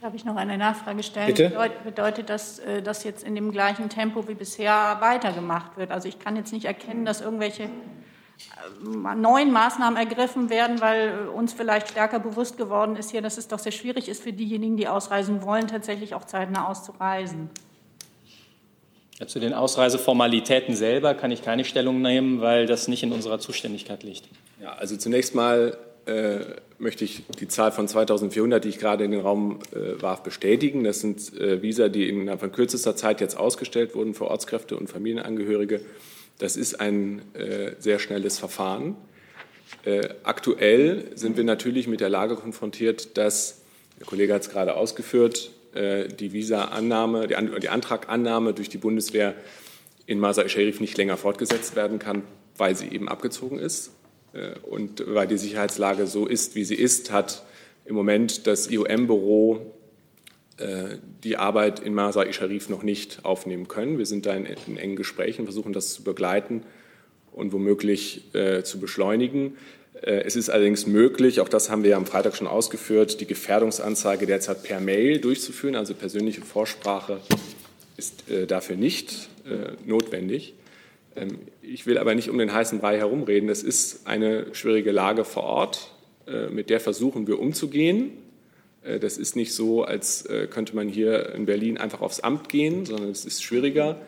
Darf ich noch eine Nachfrage stellen? Bitte? Bedeutet das, äh, dass jetzt in dem gleichen Tempo wie bisher weitergemacht wird? Also ich kann jetzt nicht erkennen, dass irgendwelche äh, neuen Maßnahmen ergriffen werden, weil uns vielleicht stärker bewusst geworden ist hier, dass es doch sehr schwierig ist für diejenigen, die ausreisen wollen, tatsächlich auch zeitnah auszureisen. Ja, zu den Ausreiseformalitäten selber kann ich keine Stellung nehmen, weil das nicht in unserer Zuständigkeit liegt. Ja, also zunächst mal äh, möchte ich die Zahl von 2400, die ich gerade in den Raum äh, warf, bestätigen. Das sind äh, Visa, die innerhalb von kürzester Zeit jetzt ausgestellt wurden für Ortskräfte und Familienangehörige. Das ist ein äh, sehr schnelles Verfahren. Äh, aktuell sind wir natürlich mit der Lage konfrontiert, dass, der Kollege hat es gerade ausgeführt, äh, die Visa-Annahme, die, An die Antragannahme durch die Bundeswehr in Masai Sharif nicht länger fortgesetzt werden kann, weil sie eben abgezogen ist. Äh, und weil die Sicherheitslage so ist, wie sie ist, hat im Moment das IOM-Büro äh, die Arbeit in Masai Sharif noch nicht aufnehmen können. Wir sind da in, in engen Gesprächen, versuchen das zu begleiten und womöglich äh, zu beschleunigen. Äh, es ist allerdings möglich, auch das haben wir ja am Freitag schon ausgeführt, die Gefährdungsanzeige derzeit per Mail durchzuführen. Also persönliche Vorsprache ist äh, dafür nicht äh, notwendig. Ähm, ich will aber nicht um den heißen Brei herumreden. Es ist eine schwierige Lage vor Ort. Äh, mit der versuchen wir umzugehen. Äh, das ist nicht so, als äh, könnte man hier in Berlin einfach aufs Amt gehen, sondern es ist schwieriger.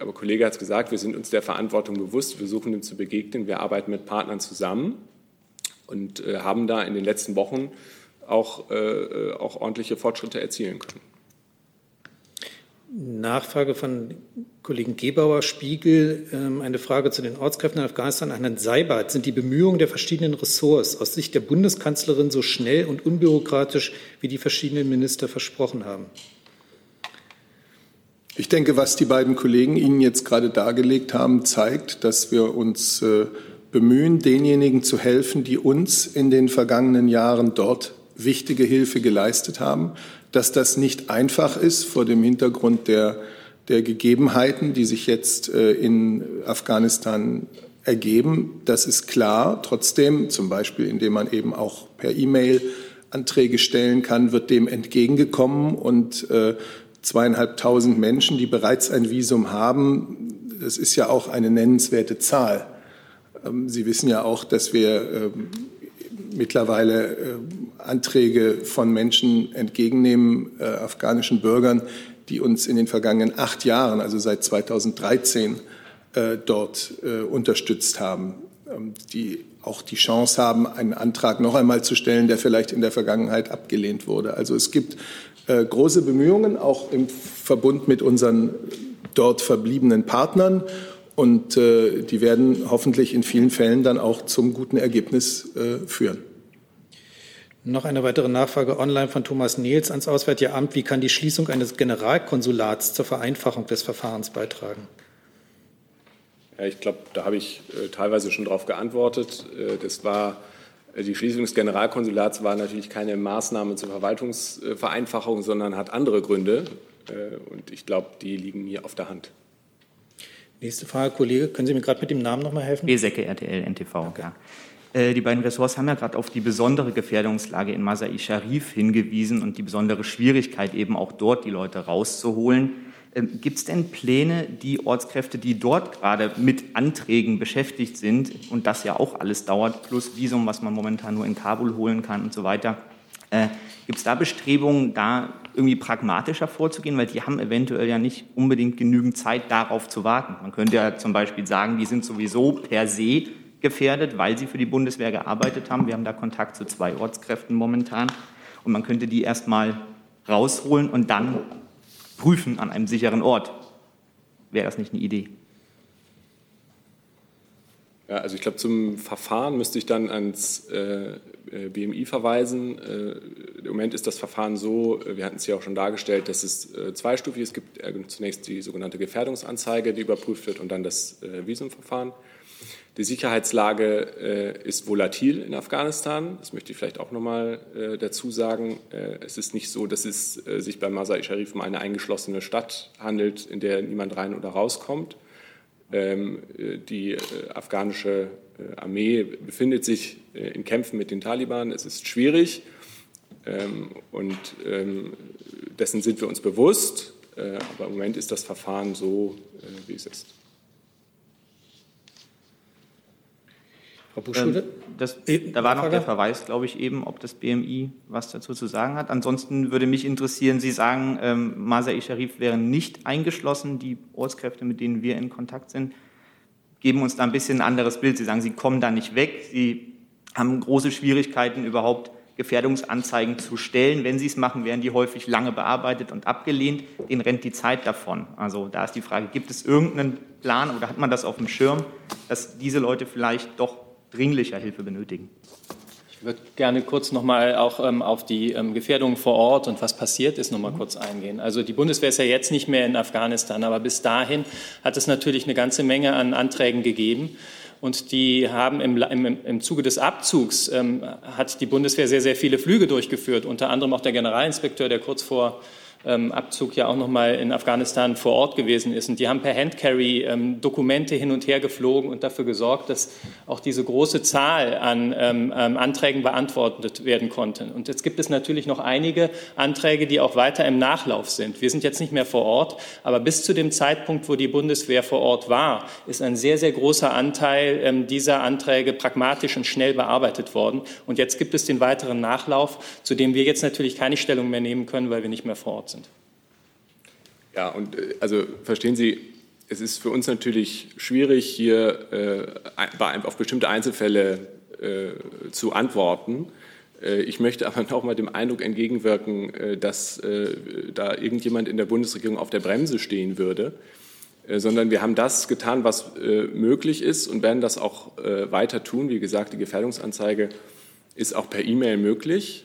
Aber Kollege hat es gesagt, wir sind uns der Verantwortung bewusst. Wir versuchen dem zu begegnen. Wir arbeiten mit Partnern zusammen und haben da in den letzten Wochen auch, auch ordentliche Fortschritte erzielen können. Nachfrage von Kollegen Gebauer, Spiegel, ähm, eine Frage zu den Ortskräften in Afghanistan an Herrn Seibert. Sind die Bemühungen der verschiedenen Ressorts aus Sicht der Bundeskanzlerin so schnell und unbürokratisch, wie die verschiedenen Minister versprochen haben? Ich denke, was die beiden Kollegen Ihnen jetzt gerade dargelegt haben, zeigt, dass wir uns äh, bemühen, denjenigen zu helfen, die uns in den vergangenen Jahren dort wichtige Hilfe geleistet haben dass das nicht einfach ist vor dem Hintergrund der, der Gegebenheiten, die sich jetzt äh, in Afghanistan ergeben. Das ist klar. Trotzdem, zum Beispiel, indem man eben auch per E-Mail Anträge stellen kann, wird dem entgegengekommen und äh, zweieinhalbtausend Menschen, die bereits ein Visum haben, das ist ja auch eine nennenswerte Zahl. Ähm, Sie wissen ja auch, dass wir ähm, mittlerweile äh, Anträge von Menschen entgegennehmen, afghanischen Bürgern, die uns in den vergangenen acht Jahren, also seit 2013, äh, dort unterstützt haben. ähm, die auch die Chance haben, einen Antrag noch einmal zu stellen, der vielleicht in der Vergangenheit abgelehnt wurde. Also es gibt äh, große Bemühungen, auch im Verbund mit unseren dort verbliebenen Partnern. Und äh, die werden hoffentlich in vielen Fällen dann auch zum guten Ergebnis äh, führen. Noch eine weitere Nachfrage online von Thomas Nils ans Auswärtige Amt. Wie kann die Schließung eines Generalkonsulats zur Vereinfachung des Verfahrens beitragen? Ja, ich glaube, da habe ich äh, teilweise schon darauf geantwortet. Äh, das war äh, die Schließung des Generalkonsulats war natürlich keine Maßnahme zur Verwaltungsvereinfachung, sondern hat andere Gründe. Äh, und ich glaube, die liegen mir auf der Hand. Nächste Frage, Kollege, können Sie mir gerade mit dem Namen noch mal helfen? Besecke, RTL, NTV. Okay. Ja. Äh, die beiden Ressorts haben ja gerade auf die besondere Gefährdungslage in Masai Sharif hingewiesen und die besondere Schwierigkeit eben auch dort die Leute rauszuholen. Ähm, Gibt es denn Pläne, die Ortskräfte, die dort gerade mit Anträgen beschäftigt sind und das ja auch alles dauert, plus Visum, was man momentan nur in Kabul holen kann und so weiter, äh, Gibt es da Bestrebungen, da irgendwie pragmatischer vorzugehen? Weil die haben eventuell ja nicht unbedingt genügend Zeit, darauf zu warten. Man könnte ja zum Beispiel sagen, die sind sowieso per se gefährdet, weil sie für die Bundeswehr gearbeitet haben. Wir haben da Kontakt zu zwei Ortskräften momentan. Und man könnte die erstmal rausholen und dann prüfen an einem sicheren Ort. Wäre das nicht eine Idee? Ja, also ich glaube, zum Verfahren müsste ich dann ans äh, äh BMI verweisen. Äh, Im Moment ist das Verfahren so, äh, wir hatten es ja auch schon dargestellt, dass es äh, zweistufig ist. Es gibt äh, zunächst die sogenannte Gefährdungsanzeige, die überprüft wird, und dann das Visumverfahren. Die Sicherheitslage äh, ist volatil in Afghanistan. Das möchte ich vielleicht auch noch mal äh, dazu sagen. Äh, es ist nicht so, dass es äh, sich bei Masai Sharif um eine eingeschlossene Stadt handelt, in der niemand rein oder rauskommt. Ähm, äh, die äh, afghanische Armee befindet sich in Kämpfen mit den Taliban. Es ist schwierig ähm, und ähm, dessen sind wir uns bewusst. aber im Moment ist das Verfahren so, wie es ist. Frau Buschhude? Ähm, das, da war noch der Verweis, glaube ich, eben, ob das BMI was dazu zu sagen hat. Ansonsten würde mich interessieren, Sie sagen, ähm, Masai Sharif wären nicht eingeschlossen, die Ortskräfte, mit denen wir in Kontakt sind, geben uns da ein bisschen ein anderes Bild. Sie sagen, Sie kommen da nicht weg, Sie haben große Schwierigkeiten, überhaupt Gefährdungsanzeigen zu stellen. Wenn Sie es machen, werden die häufig lange bearbeitet und abgelehnt. Denen rennt die Zeit davon. Also da ist die Frage, gibt es irgendeinen Plan oder hat man das auf dem Schirm, dass diese Leute vielleicht doch dringlicher Hilfe benötigen. Ich würde gerne kurz noch mal auch ähm, auf die ähm, Gefährdungen vor Ort und was passiert ist, noch mal kurz eingehen. Also die Bundeswehr ist ja jetzt nicht mehr in Afghanistan, aber bis dahin hat es natürlich eine ganze Menge an Anträgen gegeben. Und die haben im, im, im Zuge des Abzugs ähm, hat die Bundeswehr sehr, sehr viele Flüge durchgeführt, unter anderem auch der Generalinspekteur, der kurz vor ähm, Abzug ja auch noch mal in Afghanistan vor Ort gewesen ist. Und die haben per Handcarry ähm, Dokumente hin und her geflogen und dafür gesorgt, dass auch diese große Zahl an ähm, ähm, Anträgen beantwortet werden konnte. Und jetzt gibt es natürlich noch einige Anträge, die auch weiter im Nachlauf sind. Wir sind jetzt nicht mehr vor Ort, aber bis zu dem Zeitpunkt, wo die Bundeswehr vor Ort war, ist ein sehr, sehr großer Anteil ähm, dieser Anträge pragmatisch und schnell bearbeitet worden. Und jetzt gibt es den weiteren Nachlauf, zu dem wir jetzt natürlich keine Stellung mehr nehmen können, weil wir nicht mehr vor Ort sind sind. Ja, und äh, also verstehen Sie, es ist für uns natürlich schwierig, hier äh, auf bestimmte Einzelfälle äh, zu antworten. Äh, ich möchte aber noch mal dem Eindruck entgegenwirken, äh, dass da irgendjemand in der Bundesregierung auf der Bremse stehen würde, sondern wir haben das getan, was möglich ist und werden das auch weiter tun. Wie gesagt, die Gefährdungsanzeige ist auch per E-Mail möglich.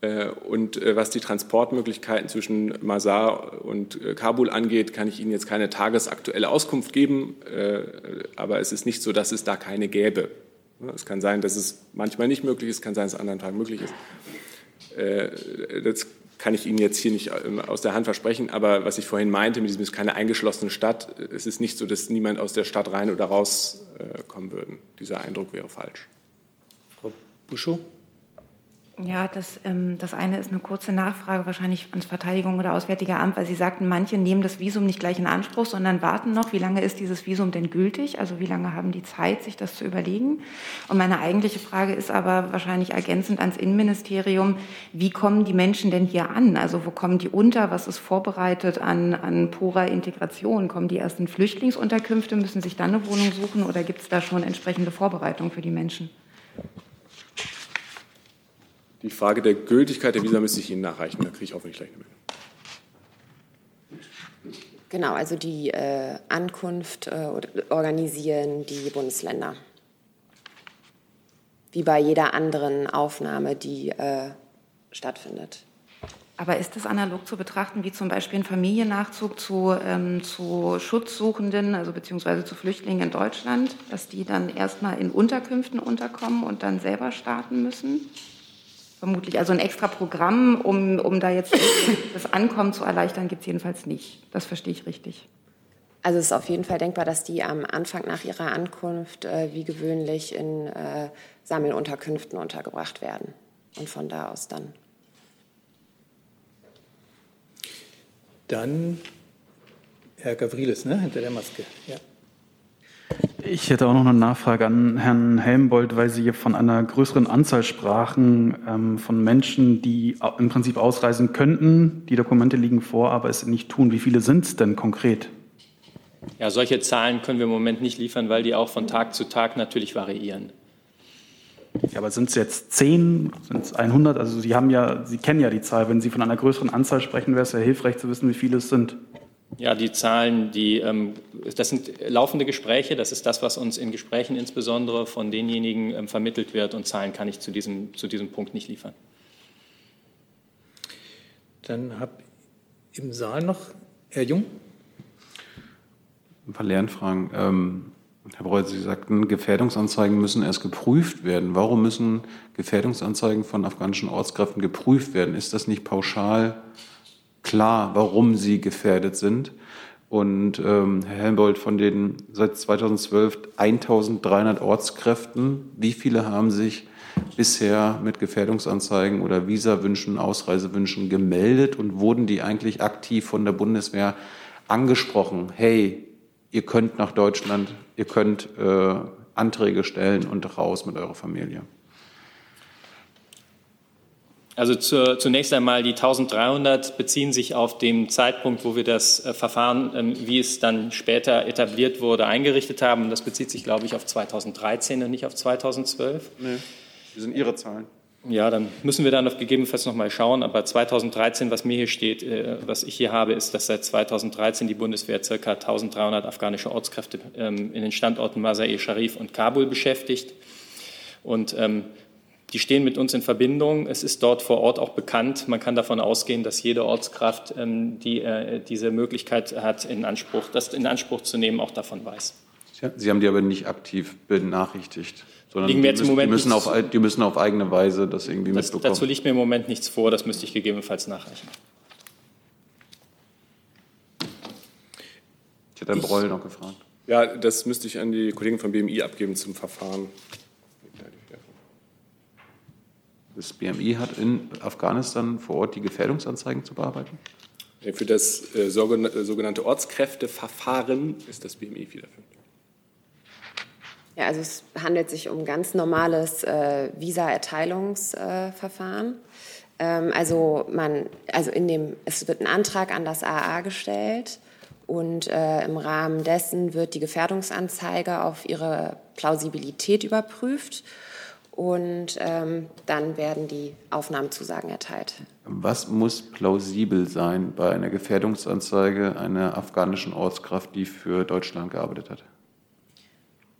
Äh, und äh, was die Transportmöglichkeiten zwischen Masar und äh, Kabul angeht, kann ich Ihnen jetzt keine tagesaktuelle Auskunft geben. Aber es ist nicht so, dass es da keine gäbe. Es kann sein, dass es manchmal nicht möglich ist, kann sein, dass es an anderen Tagen möglich ist. Das kann ich Ihnen jetzt hier nicht aus der Hand versprechen. Aber was ich vorhin meinte, mit diesem ist keine eingeschlossene Stadt. Es ist nicht so, dass niemand aus der Stadt rein oder raus kommen würde. Dieser Eindruck wäre falsch. Frau Buschow? Ja, das, ähm, das eine ist eine kurze Nachfrage, wahrscheinlich ans Verteidigung oder Auswärtige Amt, weil Sie sagten, manche nehmen das Visum nicht gleich in Anspruch, sondern warten noch. Wie lange ist dieses Visum denn gültig? Also wie lange haben die Zeit, sich das zu überlegen? Und meine eigentliche Frage ist aber wahrscheinlich ergänzend ans Innenministerium, wie kommen die Menschen denn hier an? Also wo kommen die unter? Was ist vorbereitet an, an purer Integration? Kommen die erst in Flüchtlingsunterkünfte, müssen sich dann eine Wohnung suchen oder gibt es da schon entsprechende Vorbereitungen für die Menschen? Die Frage der Gültigkeit der Visa müsste ich Ihnen nachreichen. Da kriege ich hoffentlich gleich eine Meldung. Genau, also die äh, Ankunft äh, organisieren die Bundesländer. Wie bei jeder anderen Aufnahme, die äh, stattfindet. Aber ist das analog zu betrachten wie zum Beispiel ein Familiennachzug zu, ähm, zu Schutzsuchenden, also beziehungsweise zu Flüchtlingen in Deutschland, dass die dann erstmal in Unterkünften unterkommen und dann selber starten müssen? Vermutlich. Also ein extra Programm, um, um da jetzt das Ankommen zu erleichtern, gibt es jedenfalls nicht. Das verstehe ich richtig. Also es ist auf jeden Fall denkbar, dass die am Anfang nach ihrer Ankunft äh, wie gewöhnlich in äh, Sammelunterkünften untergebracht werden und von da aus dann. Dann Herr Gavrilis, ne, hinter der Maske. Ja. Ich hätte auch noch eine Nachfrage an Herrn Helmbold, weil Sie hier von einer größeren Anzahl sprachen ähm, von Menschen, die im Prinzip ausreisen könnten. Die Dokumente liegen vor, aber es nicht tun. Wie viele sind es denn konkret? Ja, solche Zahlen können wir im Moment nicht liefern, weil die auch von Tag zu Tag natürlich variieren. Ja, aber sind es jetzt 10, sind es 100? Also Sie haben ja, Sie kennen ja die Zahl. Wenn Sie von einer größeren Anzahl sprechen, wäre es ja hilfreich zu wissen, wie viele es sind. Ja, die Zahlen, die, ähm, das sind laufende Gespräche. Das ist das, was uns in Gesprächen insbesondere von denjenigen ähm, vermittelt wird. Und Zahlen kann ich zu diesem, zu diesem Punkt nicht liefern. Dann habe im Saal noch Herr Jung. Ein paar Lernfragen. Ähm, Herr Breuer, Sie sagten, Gefährdungsanzeigen müssen erst geprüft werden. Warum müssen Gefährdungsanzeigen von afghanischen Ortskräften geprüft werden? Ist das nicht pauschal klar, warum sie gefährdet sind. Und ähm, Herr Helmbold, von den seit 2012 1300 Ortskräften, wie viele haben sich bisher mit Gefährdungsanzeigen oder Visawünschen, Ausreisewünschen gemeldet und wurden die eigentlich aktiv von der Bundeswehr angesprochen? Hey, ihr könnt nach Deutschland, ihr könnt äh, Anträge stellen und raus mit eurer Familie. Also zur, zunächst einmal die 1300 beziehen sich auf den Zeitpunkt, wo wir das äh, Verfahren, ähm, wie es dann später etabliert wurde, eingerichtet haben. Das bezieht sich, glaube ich, auf 2013 und nicht auf 2012. Nee, das sind Ihre Zahlen. Ja, dann müssen wir dann auf gegebenenfalls noch mal schauen. Aber 2013, was mir hier steht, äh, was ich hier habe, ist, dass seit 2013 die Bundeswehr ca. 1300 afghanische Ortskräfte ähm, in den Standorten Masai-e-Sharif und Kabul beschäftigt. Und ähm, die stehen mit uns in Verbindung. Es ist dort vor Ort auch bekannt. Man kann davon ausgehen, dass jede Ortskraft, ähm, die äh, diese Möglichkeit hat, in Anspruch, das in Anspruch zu nehmen, auch davon weiß. Sie haben die aber nicht aktiv benachrichtigt, sondern die, Moment die, müssen auf, die müssen auf eigene Weise das irgendwie Das, mitbekommen. dazu liegt mir im Moment nichts vor. Das müsste ich gegebenenfalls nachreichen. Ich hätte Herrn Breul noch gefragt. Ja, das müsste ich an die Kollegen vom BMI abgeben zum Verfahren. Das BMI hat in Afghanistan vor Ort die Gefährdungsanzeigen zu bearbeiten? Für das äh, äh, sogenannte Ortskräfteverfahren ist das BMI federführend. Ja, also es handelt sich um ganz normales äh, Visa-Erteilungsverfahren. ähm, also man, also in dem, es wird ein Antrag an das AA gestellt und äh, im Rahmen dessen wird die Gefährdungsanzeige auf ihre Plausibilität überprüft und ähm, dann werden die Aufnahmezusagen erteilt. Was muss plausibel sein bei einer Gefährdungsanzeige einer afghanischen Ortskraft, die für Deutschland gearbeitet hat?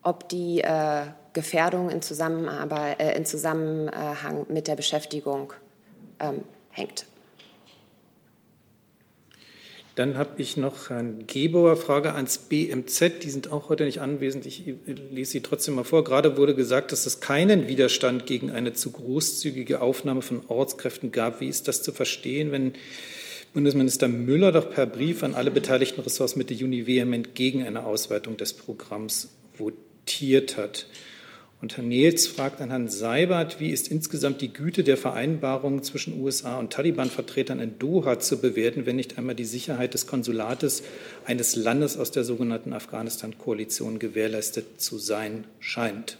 ob die äh, Gefährdung in, Zusammenarbeit, äh, in Zusammenhang mit der Beschäftigung ähm, hängt. Dann habe ich noch Herrn Gebauer Frage ans BMZ. Die sind auch heute nicht anwesend. Ich lese sie trotzdem mal vor. Gerade wurde gesagt, dass es keinen Widerstand gegen eine zu großzügige Aufnahme von Ortskräften gab. Wie ist das zu verstehen, wenn Bundesminister Müller doch per Brief an alle beteiligten Ressorts Mitte Juni vehement gegen eine Ausweitung des Programms votiert hat? Und Herr Nils fragt an Herrn Seibert, wie ist insgesamt die Güte der Vereinbarungen zwischen USA und Taliban-Vertretern in Doha zu bewerten, wenn nicht einmal die Sicherheit des Konsulates eines Landes aus der sogenannten Afghanistan-Koalition gewährleistet zu sein scheint?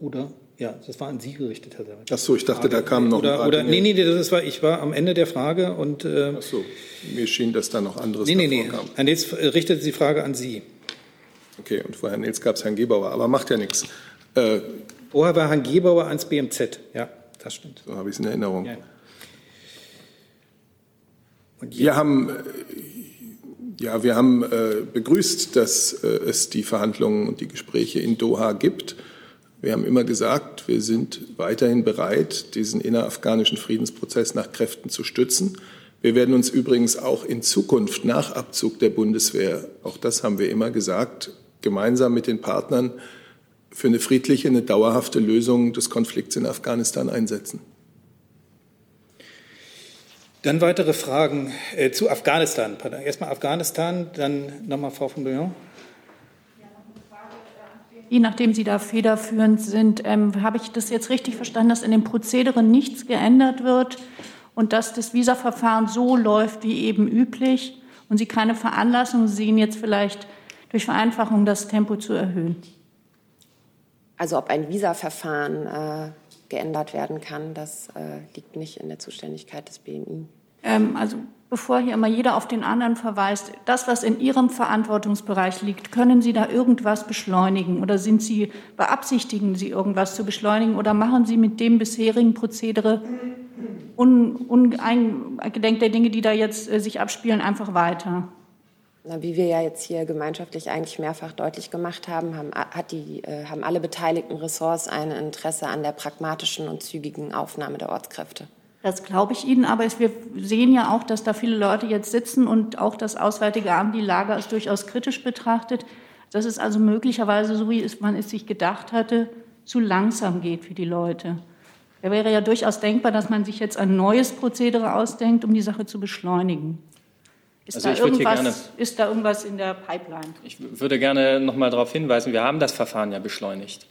Oder ja, das war an Sie gerichtet, Herr Seibert. Ach so, ich dachte, da kam noch oder, oder, Nee, nee, das war, ich war am Ende der Frage und. Äh, Ach so, mir schien, dass da noch anderes Nee, nee, nee. kam. Herr Nils äh, richtete die Frage an Sie. Okay, und vor Herrn Nils gab es Herrn Gebauer, aber macht ja nichts. Äh, Vorher war Herrn Gebauer ans BMZ. Ja, das stimmt. So habe ich es in Erinnerung. Ja. Wir haben, äh, ja, wir haben äh, begrüßt, dass äh, es die Verhandlungen und die Gespräche in Doha gibt. Wir haben immer gesagt, wir sind weiterhin bereit, diesen innerafghanischen Friedensprozess nach Kräften zu stützen. Wir werden uns übrigens auch in Zukunft nach Abzug der Bundeswehr, auch das haben wir immer gesagt, gemeinsam mit den Partnern für eine friedliche, eine dauerhafte Lösung des Konflikts in Afghanistan einsetzen. Dann weitere Fragen äh, zu Afghanistan. Erstmal Afghanistan, dann nochmal Frau von Bouillon. Je nachdem Sie da federführend sind, ähm, habe ich das jetzt richtig verstanden, dass in dem Prozedere nichts geändert wird und dass das Visaverfahren so läuft wie eben üblich und Sie keine Veranlassung sehen, jetzt vielleicht durch Vereinfachung das Tempo zu erhöhen? Also ob ein Visaverfahren äh, geändert werden kann, das äh, liegt nicht in der Zuständigkeit des BMI. Ähm, also bevor hier immer jeder auf den anderen verweist, das, was in Ihrem Verantwortungsbereich liegt, können Sie da irgendwas beschleunigen oder sind Sie, beabsichtigen Sie irgendwas zu beschleunigen oder machen Sie mit dem bisherigen Prozedere un, ungedenk der Dinge, die da jetzt äh, sich abspielen, einfach weiter? Na, wie wir ja jetzt hier gemeinschaftlich eigentlich mehrfach deutlich gemacht haben, haben, hat die, äh, haben alle beteiligten Ressorts ein Interesse an der pragmatischen und zügigen Aufnahme der Ortskräfte. Das glaube ich Ihnen, aber wir sehen ja auch, dass da viele Leute jetzt sitzen und auch das Auswärtige Amt die Lage als durchaus kritisch betrachtet. Dass es also möglicherweise, so wie man es sich gedacht hatte, zu langsam geht für die Leute. Da wäre ja durchaus denkbar, dass man sich jetzt ein neues Prozedere ausdenkt, um die Sache zu beschleunigen. Ist, Also da, irgendwas, gerne- ist da irgendwas in der Pipeline? Ich würde gerne noch mal darauf hinweisen, wir haben das Verfahren ja beschleunigt.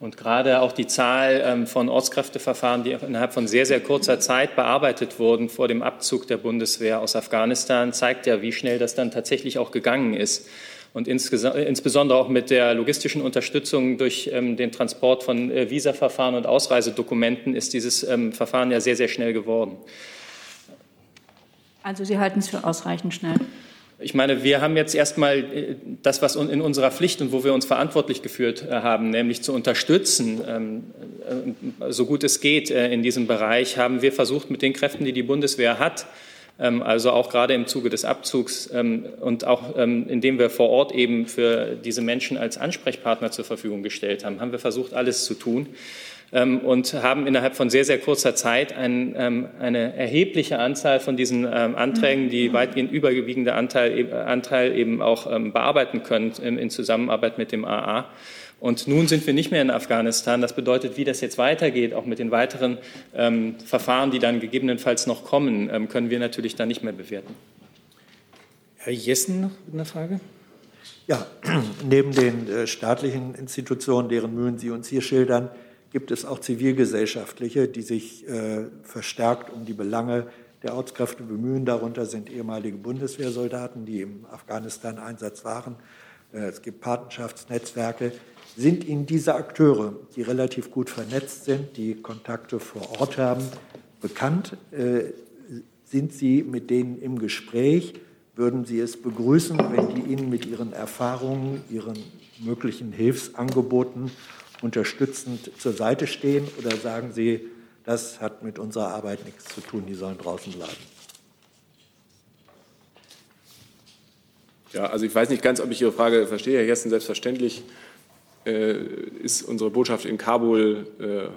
Und gerade auch die Zahl ähm, von Ortskräfteverfahren, die innerhalb von sehr, sehr kurzer Zeit bearbeitet wurden vor dem Abzug der Bundeswehr aus Afghanistan, zeigt ja, wie schnell das dann tatsächlich auch gegangen ist. Und insbesondere auch mit der logistischen Unterstützung durch ähm, den Transport von äh, Visaverfahren und Ausreisedokumenten ist dieses ähm, Verfahren ja sehr, sehr schnell geworden. Also Sie halten es für ausreichend schnell. Ich meine, wir haben jetzt erstmal äh, das, was in unserer Pflicht und wo wir uns verantwortlich geführt äh, haben, nämlich zu unterstützen, ähm, äh, so gut es geht in diesem Bereich, haben wir versucht, mit den Kräften, die die Bundeswehr hat, ähm, also auch gerade im Zuge des Abzugs ähm, und auch indem wir vor Ort eben für diese Menschen als Ansprechpartner zur Verfügung gestellt haben, haben wir versucht, alles zu tun und haben innerhalb von sehr, sehr kurzer Zeit ein, ähm, eine erhebliche Anzahl von diesen ähm, Anträgen, die weitgehend überwiegende Anteil, e- Anteil eben auch ähm, bearbeiten können ähm, in Zusammenarbeit mit dem AA. Und nun sind wir nicht mehr in Afghanistan. Das bedeutet, wie das jetzt weitergeht, auch mit den weiteren ähm, Verfahren, die dann gegebenenfalls noch kommen, ähm, können wir natürlich dann nicht mehr bewerten. Herr Jessen noch eine Frage? Ja, neben den äh, staatlichen Institutionen, deren Mühen Sie uns hier schildern, gibt es auch zivilgesellschaftliche, die sich äh, verstärkt um die Belange der Ortskräfte bemühen. Darunter sind ehemalige Bundeswehrsoldaten, die im Afghanistan-Einsatz waren. Äh, es gibt Patenschaftsnetzwerke. Sind Ihnen diese Akteure, die relativ gut vernetzt sind, die Kontakte vor Ort haben, bekannt? Äh, sind Sie mit denen im Gespräch? Würden Sie es begrüßen, wenn die Ihnen mit Ihren Erfahrungen, Ihren möglichen Hilfsangeboten unterstützend zur Seite stehen? Oder sagen Sie, das hat mit unserer Arbeit nichts zu tun, die sollen draußen bleiben? Ja, also ich weiß nicht ganz, ob ich Ihre Frage verstehe, Herr Jessen. Selbstverständlich äh, ist unsere Botschaft in Kabul äh,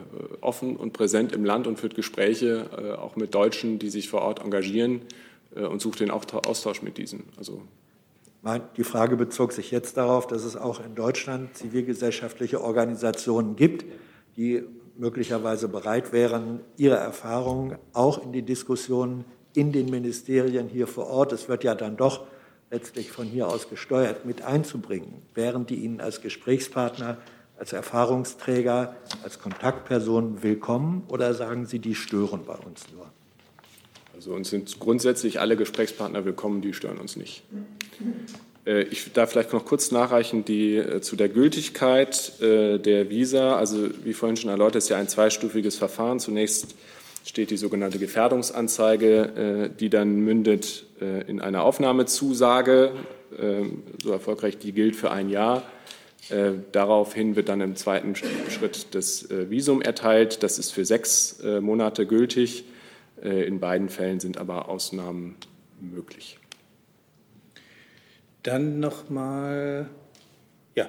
offen und präsent im Land und führt Gespräche äh, auch mit Deutschen, die sich vor Ort engagieren äh, und sucht den Austau- Austausch mit diesen. Also Die Frage bezog sich jetzt darauf, dass es auch in Deutschland zivilgesellschaftliche Organisationen gibt, die möglicherweise bereit wären, Ihre Erfahrungen auch in die Diskussion in den Ministerien hier vor Ort, es wird ja dann doch letztlich von hier aus gesteuert, mit einzubringen? Wären die Ihnen als Gesprächspartner, als Erfahrungsträger, als Kontaktperson willkommen oder sagen Sie, die stören bei uns nur? Also uns sind grundsätzlich alle Gesprächspartner willkommen, die stören uns nicht. Äh, ich darf vielleicht noch kurz nachreichen die, äh, zu der Gültigkeit äh, der Visa. Also wie vorhin schon erläutert, ist ja ein zweistufiges Verfahren. Zunächst steht die sogenannte Gefährdungsanzeige, die dann mündet in einer Aufnahmezusage, ähm, so erfolgreich die gilt für ein Jahr. Daraufhin wird dann im zweiten Schritt das Visum erteilt. Das ist für sechs Monate gültig. In beiden Fällen sind aber Ausnahmen möglich. Dann nochmal, ja.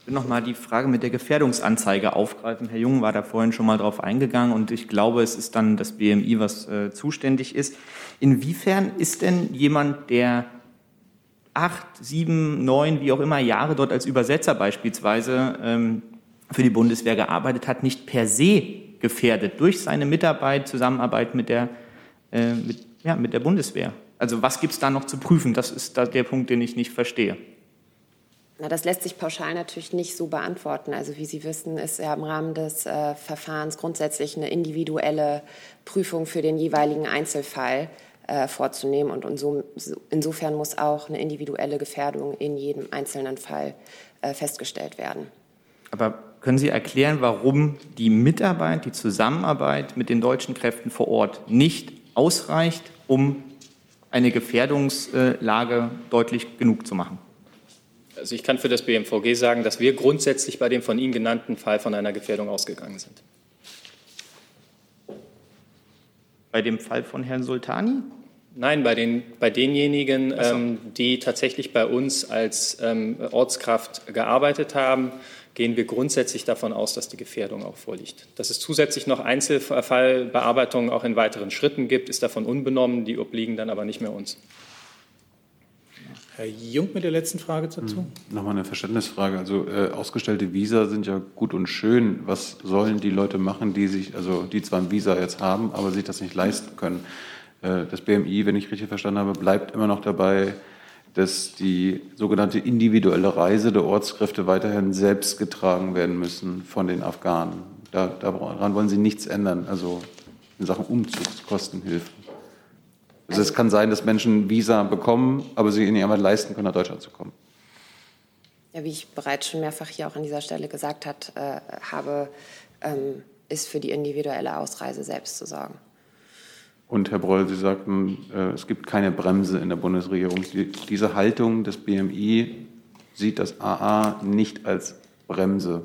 Ich will nochmal die Frage mit der Gefährdungsanzeige aufgreifen. Herr Jung war da vorhin schon mal drauf eingegangen und ich glaube, es ist dann das BMI, was äh, zuständig ist. Inwiefern ist denn jemand, der acht, sieben, neun, wie auch immer Jahre dort als Übersetzer beispielsweise ähm, für die Bundeswehr gearbeitet hat, nicht per se gefährdet durch seine Mitarbeit, Zusammenarbeit mit der, äh, mit, ja, mit der Bundeswehr? Also was gibt es da noch zu prüfen? Das ist da der Punkt, den ich nicht verstehe. Na, das lässt sich pauschal natürlich nicht so beantworten. Also wie Sie wissen, ist ja im Rahmen des äh, Verfahrens grundsätzlich eine individuelle Prüfung für den jeweiligen Einzelfall äh, vorzunehmen. Und inso, insofern muss auch eine individuelle Gefährdung in jedem einzelnen Fall äh, festgestellt werden. Aber können Sie erklären, warum die Mitarbeit, die Zusammenarbeit mit den deutschen Kräften vor Ort nicht ausreicht, um eine Gefährdungslage deutlich genug zu machen? Also ich kann für das BMVG sagen, dass wir grundsätzlich bei dem von Ihnen genannten Fall von einer Gefährdung ausgegangen sind. Bei dem Fall von Herrn Sultani? Nein, bei, den, bei denjenigen, so. ähm, die tatsächlich bei uns als ähm, Ortskraft gearbeitet haben, gehen wir grundsätzlich davon aus, dass die Gefährdung auch vorliegt. Dass es zusätzlich noch Einzelfallbearbeitungen auch in weiteren Schritten gibt, ist davon unbenommen. Die obliegen dann aber nicht mehr uns. Herr Jung mit der letzten Frage dazu. Hm, Nochmal eine Verständnisfrage. Also äh, ausgestellte Visa sind ja gut und schön. Was sollen die Leute machen, die sich, also die zwar ein Visa jetzt haben, aber sich das nicht leisten können? Äh, das BMI, wenn ich richtig verstanden habe, bleibt immer noch dabei, dass die sogenannte individuelle Reise der Ortskräfte weiterhin selbst getragen werden müssen von den Afghanen. Da, daran wollen Sie nichts ändern, also in Sachen Umzugskostenhilfe. Also es kann sein, dass Menschen Visa bekommen, aber sie ihnen einmal leisten können, nach Deutschland zu kommen. Ja, wie ich bereits schon mehrfach hier auch an dieser Stelle gesagt hat, äh, habe, ähm, ist für die individuelle Ausreise selbst zu sorgen. Und Herr Breul, Sie sagten, äh, es gibt keine Bremse in der Bundesregierung. Die, diese Haltung des BMI sieht das AA nicht als Bremse,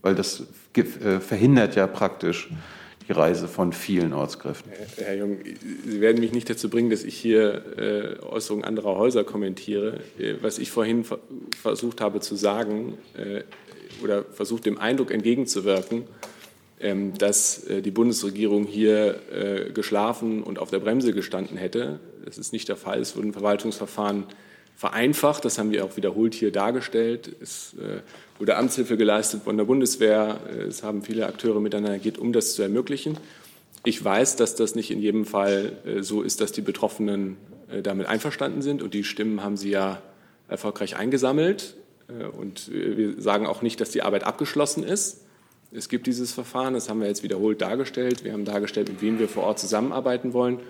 weil das äh, verhindert ja praktisch die Reise von vielen Ortskräften. Herr Jung, Sie werden mich nicht dazu bringen, dass ich hier äh, Äußerungen anderer Häuser kommentiere. Was ich vorhin ver versucht habe zu sagen oder versucht dem Eindruck entgegenzuwirken, dass äh, die Bundesregierung hier äh, geschlafen und auf der Bremse gestanden hätte. Das ist nicht der Fall. Es wurden Verwaltungsverfahren vereinfacht. Das haben wir auch wiederholt hier dargestellt. Es äh, wurde Amtshilfe geleistet von der Bundeswehr. Es haben viele Akteure miteinander geht, um das zu ermöglichen. Ich weiß, dass das nicht in jedem Fall so ist, dass die Betroffenen damit einverstanden sind. Und die Stimmen haben Sie ja erfolgreich eingesammelt. Und wir sagen auch nicht, dass die Arbeit abgeschlossen ist. Es gibt dieses Verfahren, das haben wir jetzt wiederholt dargestellt. Wir haben dargestellt, mit wem wir vor Ort zusammenarbeiten wollen.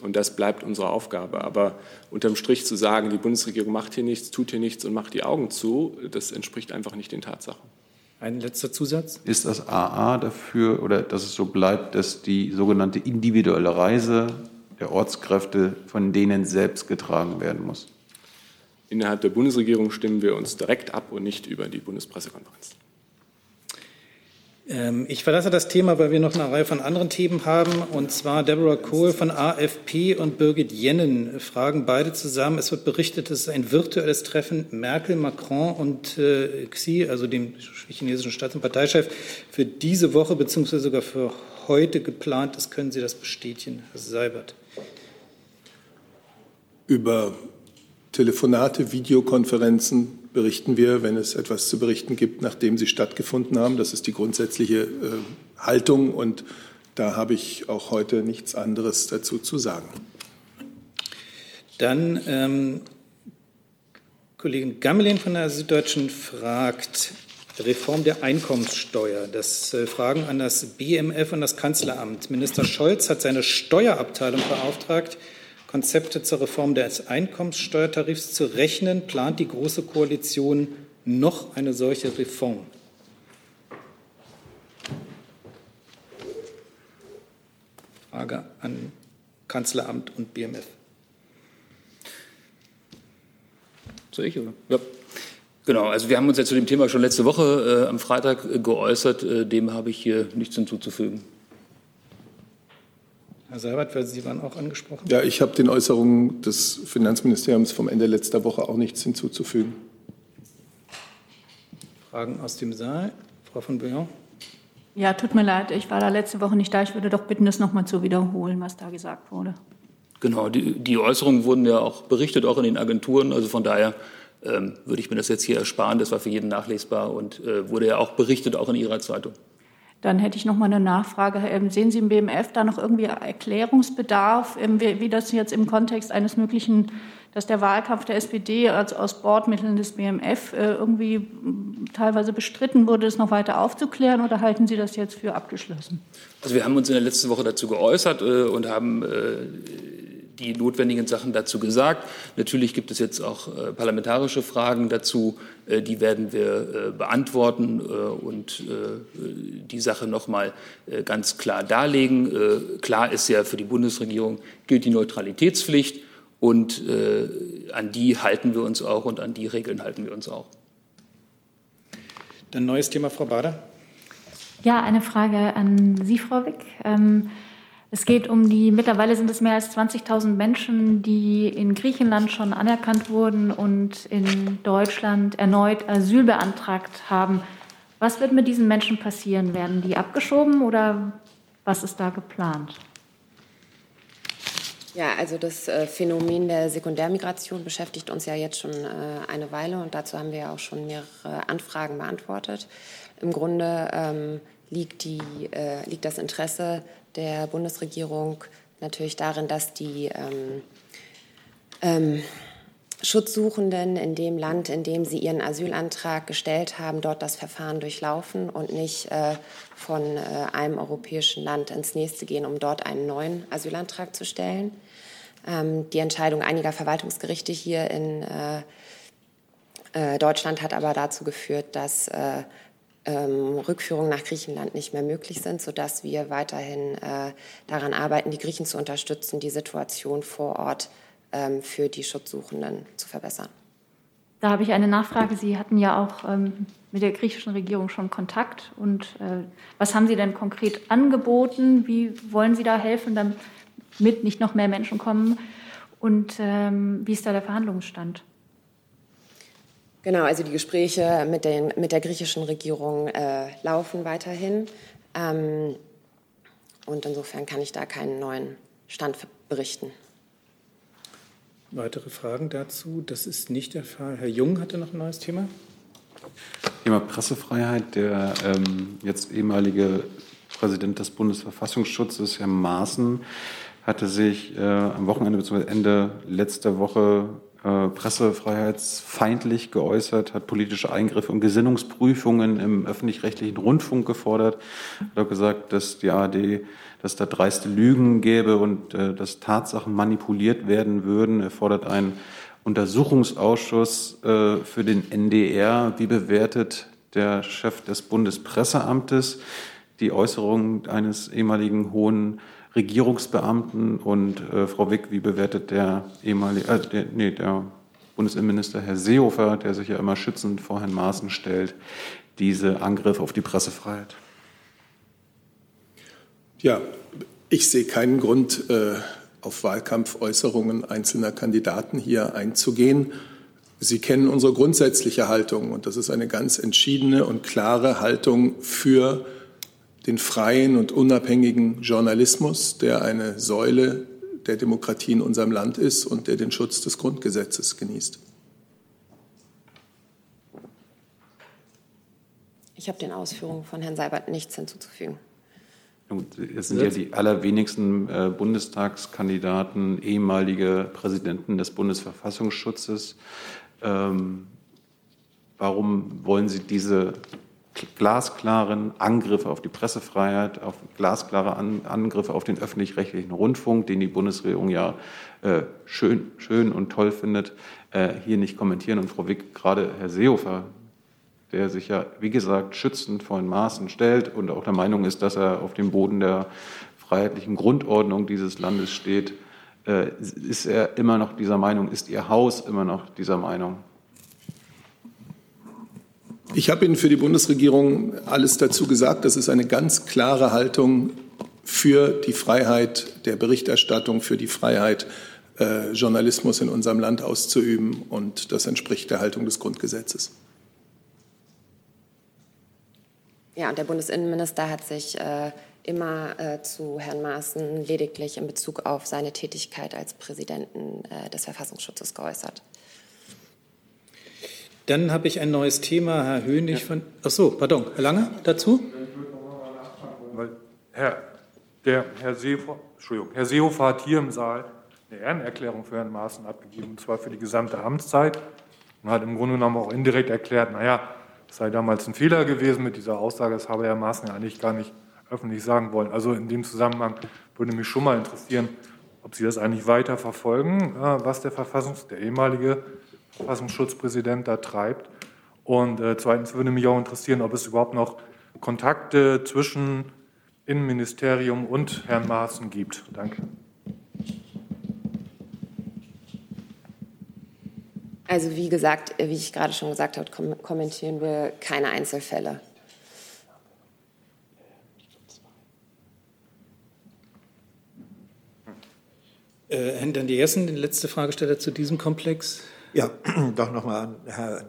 Und das bleibt unsere Aufgabe. Aber unterm Strich zu sagen, die Bundesregierung macht hier nichts, tut hier nichts und macht die Augen zu, das entspricht einfach nicht den Tatsachen. Ein letzter Zusatz. Ist das AA dafür oder dass es so bleibt, dass die sogenannte individuelle Reise der Ortskräfte von denen selbst getragen werden muss? Innerhalb der Bundesregierung stimmen wir uns direkt ab und nicht über die Bundespressekonferenz. Ähm, ich verlasse das Thema, weil wir noch eine Reihe von anderen Themen haben. Und zwar Deborah Kohl von AFP und Birgit Jennen fragen beide zusammen. Es wird berichtet, dass ein virtuelles Treffen Merkel, Macron und äh, Xi, also dem chinesischen Staats- und Parteichef, für diese Woche bzw. sogar für heute geplant ist. Können Sie das bestätigen, Herr Seibert? Über Telefonate, Videokonferenzen berichten wir, wenn es etwas zu berichten gibt, nachdem sie stattgefunden haben. Das ist die grundsätzliche äh, Haltung und da habe ich auch heute nichts anderes dazu zu sagen. Dann ähm, Kollegin Gammelin von der Süddeutschen fragt, Reform der Einkommenssteuer. Das äh, Fragen an das BMF und das Kanzleramt. Minister Scholz hat seine Steuerabteilung beauftragt, Konzepte zur Reform des Einkommenssteuertarifs zu rechnen. Plant die Große Koalition noch eine solche Reform? Frage an Kanzleramt und BMF. Soll ich, oder? Ja. Genau, also wir haben uns ja zu dem Thema schon letzte Woche äh, am Freitag äh, geäußert. Äh, dem habe ich hier nichts hinzuzufügen. Herr Seibert, weil Sie waren auch angesprochen. Ja, ich habe den Äußerungen des Finanzministeriums vom Ende letzter Woche auch nichts hinzuzufügen. Fragen aus dem Saal? Frau von Bouillon? Ja, tut mir leid, ich war da letzte Woche nicht da. Ich würde doch bitten, das nochmal zu wiederholen, was da gesagt wurde. Genau, die, die Äußerungen wurden ja auch berichtet, auch in den Agenturen. Also von daher ähm, würde ich mir das jetzt hier ersparen. Das war für jeden nachlesbar und äh, wurde ja auch berichtet, auch in Ihrer Zeitung. Dann hätte ich noch mal eine Nachfrage. Sehen Sie im BMF da noch irgendwie Erklärungsbedarf, wie, das jetzt im Kontext eines möglichen, dass der Wahlkampf der SPD als aus Bordmitteln des BMF äh, irgendwie teilweise bestritten wurde, das noch weiter aufzuklären oder halten Sie das jetzt für abgeschlossen? Also wir haben uns in der letzten Woche dazu geäußert äh, und haben äh, die notwendigen Sachen dazu gesagt. Natürlich gibt es jetzt auch äh, parlamentarische Fragen dazu, äh, die werden wir äh, beantworten äh, und äh, die Sache noch mal äh, ganz klar darlegen. klar ist ja für die Bundesregierung gilt die Neutralitätspflicht und an die halten wir uns auch und an die Regeln halten wir uns auch. Dann neues Thema, Frau Bader. Ja, eine Frage an Sie, Frau Wick. Ähm, es geht um die, mittlerweile sind es mehr als 20.000 Menschen, die in Griechenland schon anerkannt wurden und in Deutschland erneut Asyl beantragt haben. Was wird mit diesen Menschen passieren? Werden die abgeschoben oder was ist da geplant? Ja, also das äh, Phänomen der Sekundärmigration beschäftigt uns ja jetzt schon äh, eine Weile und dazu haben wir ja auch schon mehrere Anfragen beantwortet. Im Grunde ähm, liegt, die, äh, liegt das Interesse der Bundesregierung natürlich darin, dass die ähm, ähm, Schutzsuchenden in dem Land, in dem sie ihren Asylantrag gestellt haben, dort das Verfahren durchlaufen und nicht äh, von äh, einem europäischen Land ins nächste gehen, um dort einen neuen Asylantrag zu stellen. Ähm, die Entscheidung einiger Verwaltungsgerichte hier in äh, äh Deutschland hat aber dazu geführt, dass äh, ähm, Rückführungen nach Griechenland nicht mehr möglich sind, sodass wir weiterhin äh, daran arbeiten, die Griechen zu unterstützen, die Situation vor Ort ähm, für die Schutzsuchenden zu verbessern. Da habe ich eine Nachfrage. Sie hatten ja auch ähm, mit der griechischen Regierung schon Kontakt. Und äh, was haben Sie denn konkret angeboten? Wie wollen Sie da helfen, damit nicht noch mehr Menschen kommen? Und ähm, wie ist da der Verhandlungsstand? Genau, also die Gespräche mit, den, mit der griechischen Regierung äh, laufen weiterhin. Ähm, und insofern kann ich da keinen neuen Stand berichten. Weitere Fragen dazu? Das ist nicht der Fall. Herr Jung hatte noch ein neues Thema. Thema Pressefreiheit. Der ähm, jetzt ehemalige Präsident des Bundesverfassungsschutzes, Herr Maaßen, hatte sich äh, am Wochenende bzw. Ende letzter Woche äh, pressefreiheitsfeindlich geäußert, hat politische Eingriffe und Gesinnungsprüfungen im öffentlich-rechtlichen Rundfunk gefordert, hat auch gesagt, dass die ARD, dass da dreiste Lügen gäbe und äh, dass Tatsachen manipuliert werden würden. Er fordert einen Untersuchungsausschuss äh, für den NDR. Wie bewertet der Chef des Bundespresseamtes die Äußerung eines ehemaligen hohen Regierungsbeamten. Und äh, Frau Wick, wie bewertet der ehemalige, äh, der, nee, der Bundesinnenminister Herr Seehofer, der sich ja immer schützend vor Herrn Maaßen stellt, diese Angriffe auf die Pressefreiheit? Ja, ich sehe keinen Grund, äh, auf Wahlkampfäußerungen einzelner Kandidaten hier einzugehen. Sie kennen unsere grundsätzliche Haltung und das ist eine ganz entschiedene und klare Haltung für den freien und unabhängigen Journalismus, der eine Säule der Demokratie in unserem Land ist und der den Schutz des Grundgesetzes genießt. Ich habe den Ausführungen von Herrn Seibert nichts hinzuzufügen. Es sind ja die allerwenigsten äh, Bundestagskandidaten ehemalige Präsidenten des Bundesverfassungsschutzes. Ähm, warum wollen Sie diese glasklaren Angriffe auf die Pressefreiheit, auf glasklare An Angriffe auf den öffentlich-rechtlichen Rundfunk, den die Bundesregierung ja äh, schön, schön und toll findet, äh, hier nicht kommentieren? Und Frau Wick, gerade Herr Seehofer der sich ja, wie gesagt, schützend vor den Maßen stellt und auch der Meinung ist, dass er auf dem Boden der freiheitlichen Grundordnung dieses Landes steht, äh, ist er immer noch dieser Meinung, ist Ihr Haus immer noch dieser Meinung? Ich habe Ihnen für die Bundesregierung alles dazu gesagt. Das ist eine ganz klare Haltung für die Freiheit der Berichterstattung, für die Freiheit, äh, Journalismus in unserem Land auszuüben. Und das entspricht der Haltung des Grundgesetzes. Ja, und der Bundesinnenminister hat sich äh, immer äh, zu Herrn Maaßen lediglich in Bezug auf seine Tätigkeit als Präsidenten äh, des Verfassungsschutzes geäußert. Dann habe ich ein neues Thema, Herr Hönig ja. von. Ach so, pardon, Herr Lange dazu? Weil Herr, der Herr Seehofer, Entschuldigung, Herr Seehofer hat hier im Saal eine Ehrenerklärung für Herrn Maaßen abgegeben, und zwar für die gesamte Amtszeit und hat im Grunde genommen auch indirekt erklärt, naja, es sei damals ein Fehler gewesen mit dieser Aussage, das habe Herr Maaßen ja eigentlich gar nicht öffentlich sagen wollen. Also in dem Zusammenhang würde mich schon mal interessieren, ob Sie das eigentlich weiter verfolgen, was der Verfassungs-, der ehemalige Verfassungsschutzpräsident da treibt. Und äh, zweitens würde mich auch interessieren, ob es überhaupt noch Kontakte zwischen Innenministerium und Herrn Maaßen gibt. Danke. Also wie gesagt, wie ich gerade schon gesagt habe, kommentieren wir keine Einzelfälle. Äh, Herr Dann Jessen, die letzte Fragesteller zu diesem Komplex. Ja, doch nochmal an,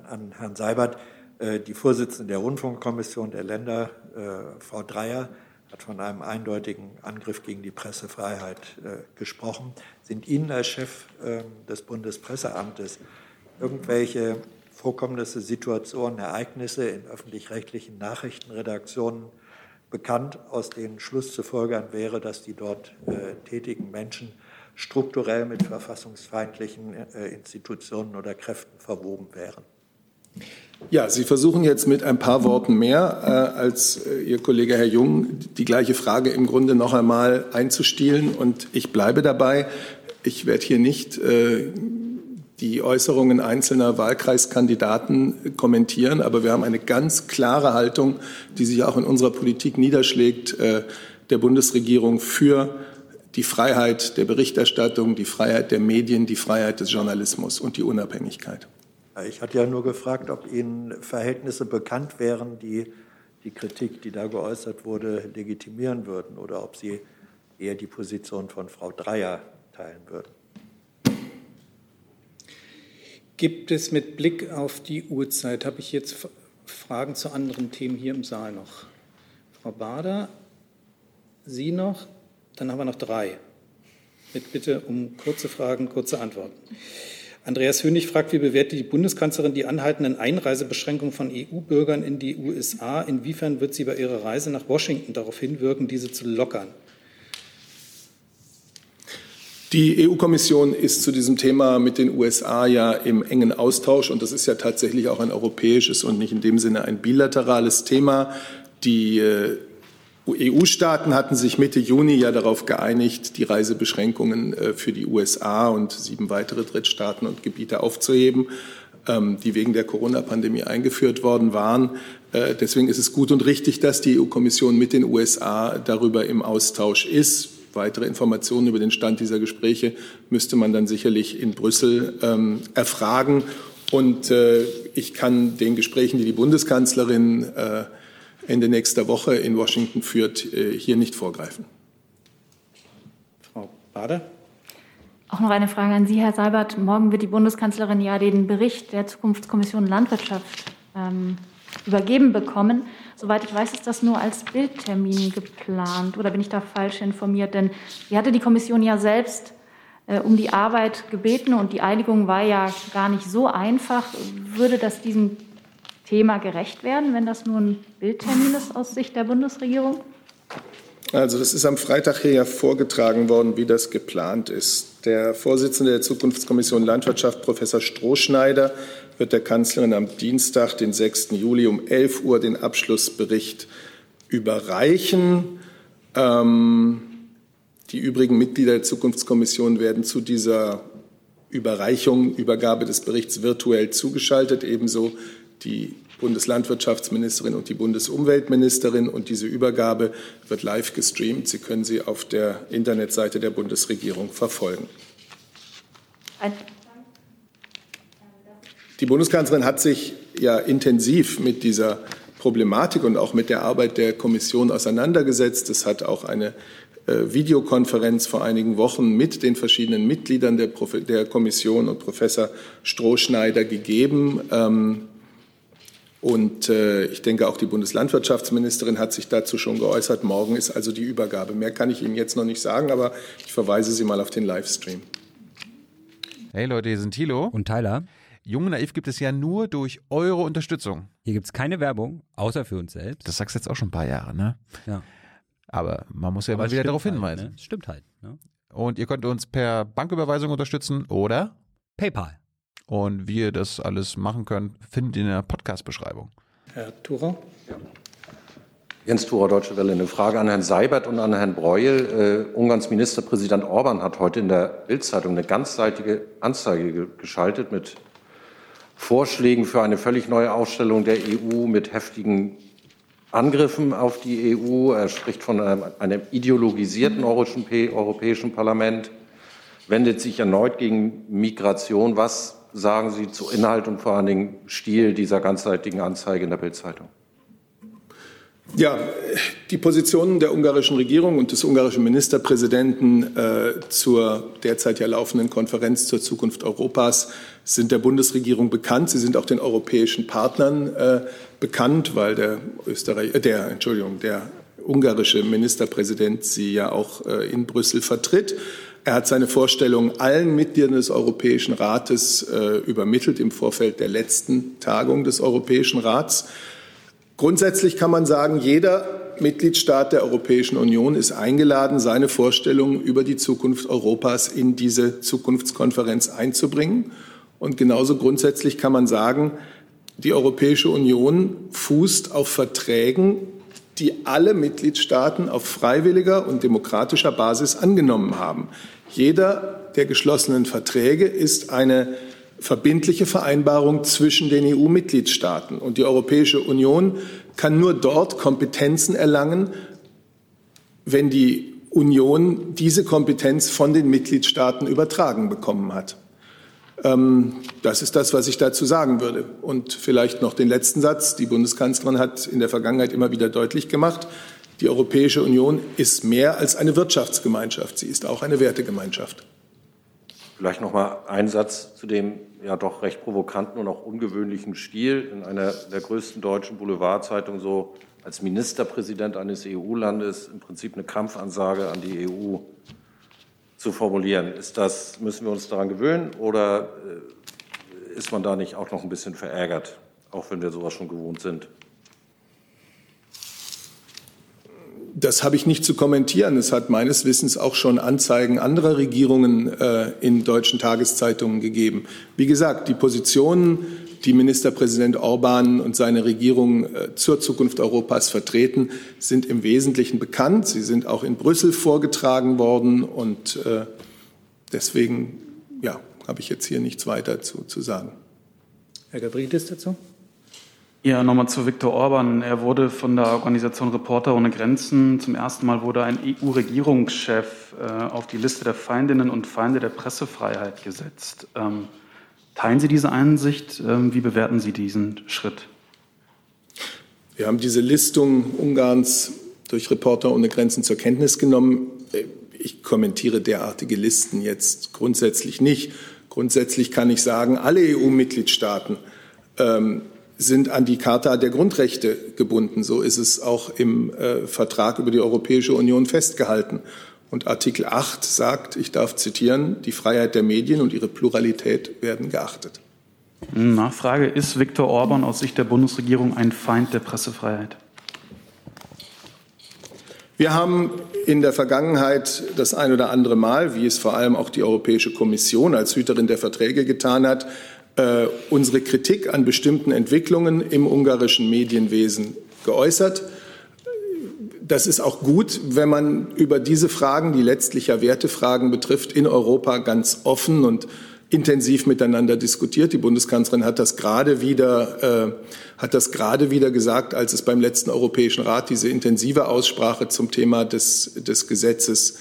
an Herrn Seibert. Äh, die Vorsitzende der Rundfunkkommission der Länder, äh, Frau Dreyer, hat von einem eindeutigen Angriff gegen die Pressefreiheit äh, gesprochen. Sind Ihnen als Chef äh, des Bundespresseamtes irgendwelche Vorkommnisse, Situationen, Ereignisse in öffentlich-rechtlichen Nachrichtenredaktionen bekannt, aus denen Schluss zu folgern wäre, dass die dort tätigen Menschen strukturell mit verfassungsfeindlichen äh, Institutionen oder Kräften verwoben wären. Ja, Sie versuchen jetzt mit ein paar Worten mehr äh, als äh, Ihr Kollege Herr Jung die gleiche Frage im Grunde noch einmal einzustielen. Und ich bleibe dabei. Ich werde hier nicht äh, die Äußerungen einzelner Wahlkreiskandidaten kommentieren, aber wir haben eine ganz klare Haltung, die sich auch in unserer Politik niederschlägt, äh, der Bundesregierung für die Freiheit der Berichterstattung, die Freiheit der Medien, die Freiheit des Journalismus und die Unabhängigkeit. Ich hatte ja nur gefragt, ob Ihnen Verhältnisse bekannt wären, die die Kritik, die da geäußert wurde, legitimieren würden oder ob Sie eher die Position von Frau Dreyer teilen würden. Gibt es mit Blick auf die Uhrzeit, habe ich jetzt Fragen zu anderen Themen hier im Saal noch? Frau Bader, Sie noch? Dann haben wir noch drei. Mit Bitte um kurze Fragen, kurze Antworten. Andreas Hönig fragt, wie bewertet die Bundeskanzlerin die anhaltenden Einreisebeschränkungen von EU-Bürgern in die USA? Inwiefern wird sie bei ihrer Reise nach Washington darauf hinwirken, diese zu lockern? Die EU-Kommission ist zu diesem Thema mit den USA ja im engen Austausch und das ist ja tatsächlich auch ein europäisches und nicht in dem Sinne ein bilaterales Thema. Die äh, EU-Staaten hatten sich Mitte Juni ja darauf geeinigt, die Reisebeschränkungen äh, für die USA und sieben weitere Drittstaaten und Gebiete aufzuheben, ähm, die wegen der Corona-Pandemie eingeführt worden waren. Äh, deswegen ist es gut und richtig, dass die EU-Kommission mit den USA darüber im Austausch ist Weitere Informationen über den Stand dieser Gespräche müsste man dann sicherlich in Brüssel ähm, erfragen. Und äh, ich kann den Gesprächen, die die Bundeskanzlerin Ende nächster Woche in Washington führt, äh, hier nicht vorgreifen. Frau Bader. Auch noch eine Frage an Sie, Herr Seibert. Morgen wird die Bundeskanzlerin ja den Bericht der Zukunftskommission Landwirtschaft ähm, übergeben bekommen. Soweit ich weiß, ist das nur als Bildtermin geplant. Oder bin ich da falsch informiert? Denn sie hatte die Kommission ja selbst äh, um die Arbeit gebeten und die Einigung war ja gar nicht so einfach. Würde das diesem Thema gerecht werden, wenn das nur ein Bildtermin ist aus Sicht der Bundesregierung? Also das ist am Freitag hier ja vorgetragen worden, wie das geplant ist. Der Vorsitzende der Zukunftskommission Landwirtschaft, Professor Strohschneider, wird der Kanzlerin am Dienstag, den 6. Juli um 11 Uhr den Abschlussbericht überreichen. Ähm, die übrigen Mitglieder der Zukunftskommission werden zu dieser Überreichung, Übergabe des Berichts virtuell zugeschaltet, ebenso die Bundeslandwirtschaftsministerin und die Bundesumweltministerin. Und diese Übergabe wird live gestreamt. Sie können sie auf der Internetseite der Bundesregierung verfolgen. Die Bundeskanzlerin hat sich ja intensiv mit dieser Problematik und auch mit der Arbeit der Kommission auseinandergesetzt. Es hat auch eine äh, Videokonferenz vor einigen Wochen mit den verschiedenen Mitgliedern der, der Kommission und Professor Strohschneider gegeben. Ähm, und äh, ich denke, auch die Bundeslandwirtschaftsministerin hat sich dazu schon geäußert. Morgen ist also die Übergabe. Mehr kann ich Ihnen jetzt noch nicht sagen, aber ich verweise Sie mal auf den Livestream. Hey Leute, hier sind Thilo. Und Tyler. Jung und Naiv gibt es ja nur durch eure Unterstützung. Hier gibt es keine Werbung, außer für uns selbst. Das sagst du jetzt auch schon ein paar Jahre, ne? Ja. Aber man muss ja mal wieder darauf halt, hinweisen. Ne? Stimmt halt. Ne? Und ihr könnt uns per Banküberweisung unterstützen oder PayPal. Und wie ihr das alles machen könnt, findet ihr in der Podcast-Beschreibung. Herr Thurer? Ja. Jens Thurer, Deutsche Welle. Eine Frage an Herrn Seibert und an Herrn Breuel. Äh, Ungarns Ministerpräsident Orban hat heute in der Bildzeitung eine ganzseitige Anzeige ge geschaltet mit Vorschlägen für eine völlig neue Ausstellung der EU mit heftigen Angriffen auf die EU. Er spricht von einem, einem ideologisierten Europäischen Parlament, wendet sich erneut gegen Migration. Was sagen Sie zu Inhalt und vor allen Dingen Stil dieser ganzseitigen Anzeige in der Bildzeitung? Ja, die Positionen der ungarischen Regierung und des ungarischen Ministerpräsidenten äh, zur derzeit ja laufenden Konferenz zur Zukunft Europas sind der Bundesregierung bekannt. Sie sind auch den europäischen Partnern äh, bekannt, weil der Österreich, äh, der Entschuldigung, der ungarische Ministerpräsident sie ja auch äh, in Brüssel vertritt. Er hat seine Vorstellungen allen Mitgliedern des Europäischen Rates äh, übermittelt im Vorfeld der letzten Tagung des Europäischen Rats. Grundsätzlich kann man sagen, jeder Mitgliedstaat der Europäischen Union ist eingeladen, seine Vorstellungen über die Zukunft Europas in diese Zukunftskonferenz einzubringen. Und genauso grundsätzlich kann man sagen, die Europäische Union fußt auf Verträgen, die alle Mitgliedstaaten auf freiwilliger und demokratischer Basis angenommen haben. Jeder der geschlossenen Verträge ist eine verbindliche Vereinbarung zwischen den EU-Mitgliedstaaten. Und die Europäische Union kann nur dort Kompetenzen erlangen, wenn die Union diese Kompetenz von den Mitgliedstaaten übertragen bekommen hat. Ähm, das ist das, was ich dazu sagen würde. Und vielleicht noch den letzten Satz. Die Bundeskanzlerin hat in der Vergangenheit immer wieder deutlich gemacht, die Europäische Union ist mehr als eine Wirtschaftsgemeinschaft. Sie ist auch eine Wertegemeinschaft. Vielleicht noch mal ein Satz zu dem ja doch recht provokanten und auch ungewöhnlichen Stil in einer der größten deutschen Boulevardzeitungen so als Ministerpräsident eines EU-Landes im Prinzip eine Kampfansage an die EU zu formulieren. Ist das, müssen wir uns daran gewöhnen oder äh, ist man da nicht auch noch ein bisschen verärgert, auch wenn wir sowas schon gewohnt sind? Das habe ich nicht zu kommentieren. Es hat meines Wissens auch schon Anzeigen anderer Regierungen äh, in deutschen Tageszeitungen gegeben. Wie gesagt, die Positionen, die Ministerpräsident Orban und seine Regierung äh, zur Zukunft Europas vertreten, sind im Wesentlichen bekannt. Sie sind auch in Brüssel vorgetragen worden und äh, deswegen ja, habe ich jetzt hier nichts weiter zu, zu sagen. Herr Gabriedis dazu? Ja, nochmal zu Viktor Orban. Er wurde von der Organisation Reporter ohne Grenzen zum ersten Mal wurde ein EU-Regierungschef äh, auf die Liste der Feindinnen und Feinde der Pressefreiheit gesetzt. Ähm, teilen Sie diese Einsicht? Ähm, wie bewerten Sie diesen Schritt? Wir haben diese Listung Ungarns durch Reporter ohne Grenzen zur Kenntnis genommen. Ich kommentiere derartige Listen jetzt grundsätzlich nicht. Grundsätzlich kann ich sagen, alle EU-Mitgliedstaaten ähm, sind an die Charta der Grundrechte gebunden. So ist es auch im äh, Vertrag über die Europäische Union festgehalten. Und Artikel 8 sagt, ich darf zitieren, die Freiheit der Medien und ihre Pluralität werden geachtet. Nachfrage, ist Viktor Orban aus Sicht der Bundesregierung ein Feind der Pressefreiheit? Wir haben in der Vergangenheit das ein oder andere Mal, wie es vor allem auch die Europäische Kommission als Hüterin der Verträge getan hat, äh, unsere Kritik an bestimmten Entwicklungen im ungarischen Medienwesen geäußert. Das ist auch gut, wenn man über diese Fragen, die letztlich ja Wertefragen betrifft, in Europa ganz offen und intensiv miteinander diskutiert. Die Bundeskanzlerin hat das gerade wieder, äh, hat das gerade wieder gesagt, als es beim letzten Europäischen Rat diese intensive Aussprache zum Thema des, des Gesetzes,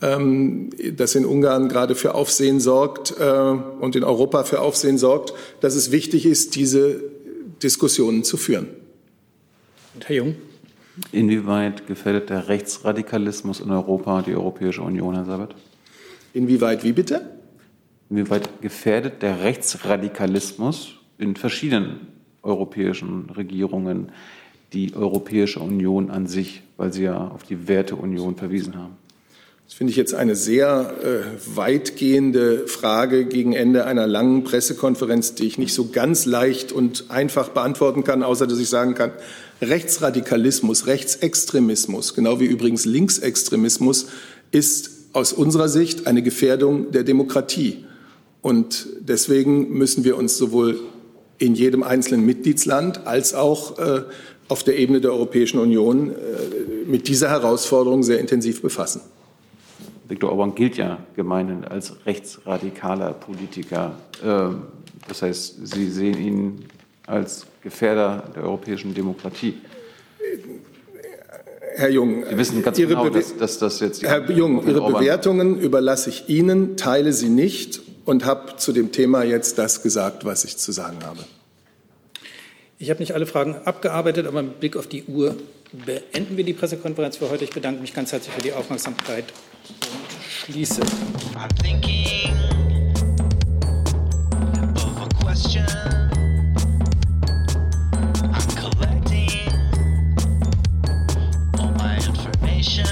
ähm, das in Ungarn gerade für Aufsehen sorgt äh, und in Europa für Aufsehen sorgt, dass es wichtig ist, diese Diskussionen zu führen. Und Herr Jung. Inwieweit gefährdet der Rechtsradikalismus in Europa die Europäische Union, Herr Sabat? Inwieweit, wie bitte? Inwieweit gefährdet der Rechtsradikalismus in verschiedenen europäischen Regierungen die Europäische Union an sich, weil Sie ja auf die Werteunion verwiesen haben? Das finde ich jetzt eine sehr äh, weitgehende Frage gegen Ende einer langen Pressekonferenz, die ich nicht so ganz leicht und einfach beantworten kann, außer dass ich sagen kann, Rechtsradikalismus, Rechtsextremismus, genau wie übrigens Linksextremismus, ist aus unserer Sicht eine Gefährdung der Demokratie. Und deswegen müssen wir uns sowohl in jedem einzelnen Mitgliedsland als auch äh, auf der Ebene der Europäischen Union äh, mit dieser Herausforderung sehr intensiv befassen. Viktor Orban gilt ja gemeinhin als rechtsradikaler Politiker. Ähm, das heißt, Sie sehen ihn als Gefährder der europäischen Demokratie. Herr Jung, Sie wissen ganz Ihre genau, dass, dass das jetzt. Herr Jung, Ihre Bewertungen überlasse ich Ihnen, teile sie nicht und habe zu dem Thema jetzt das gesagt, was ich zu sagen habe. Ich habe nicht alle Fragen abgearbeitet, aber mit Blick auf die Uhr beenden wir die Pressekonferenz für heute. Ich bedanke mich ganz herzlich für die Aufmerksamkeit und schließe. I'm thinking of a question. I'm collecting all my information.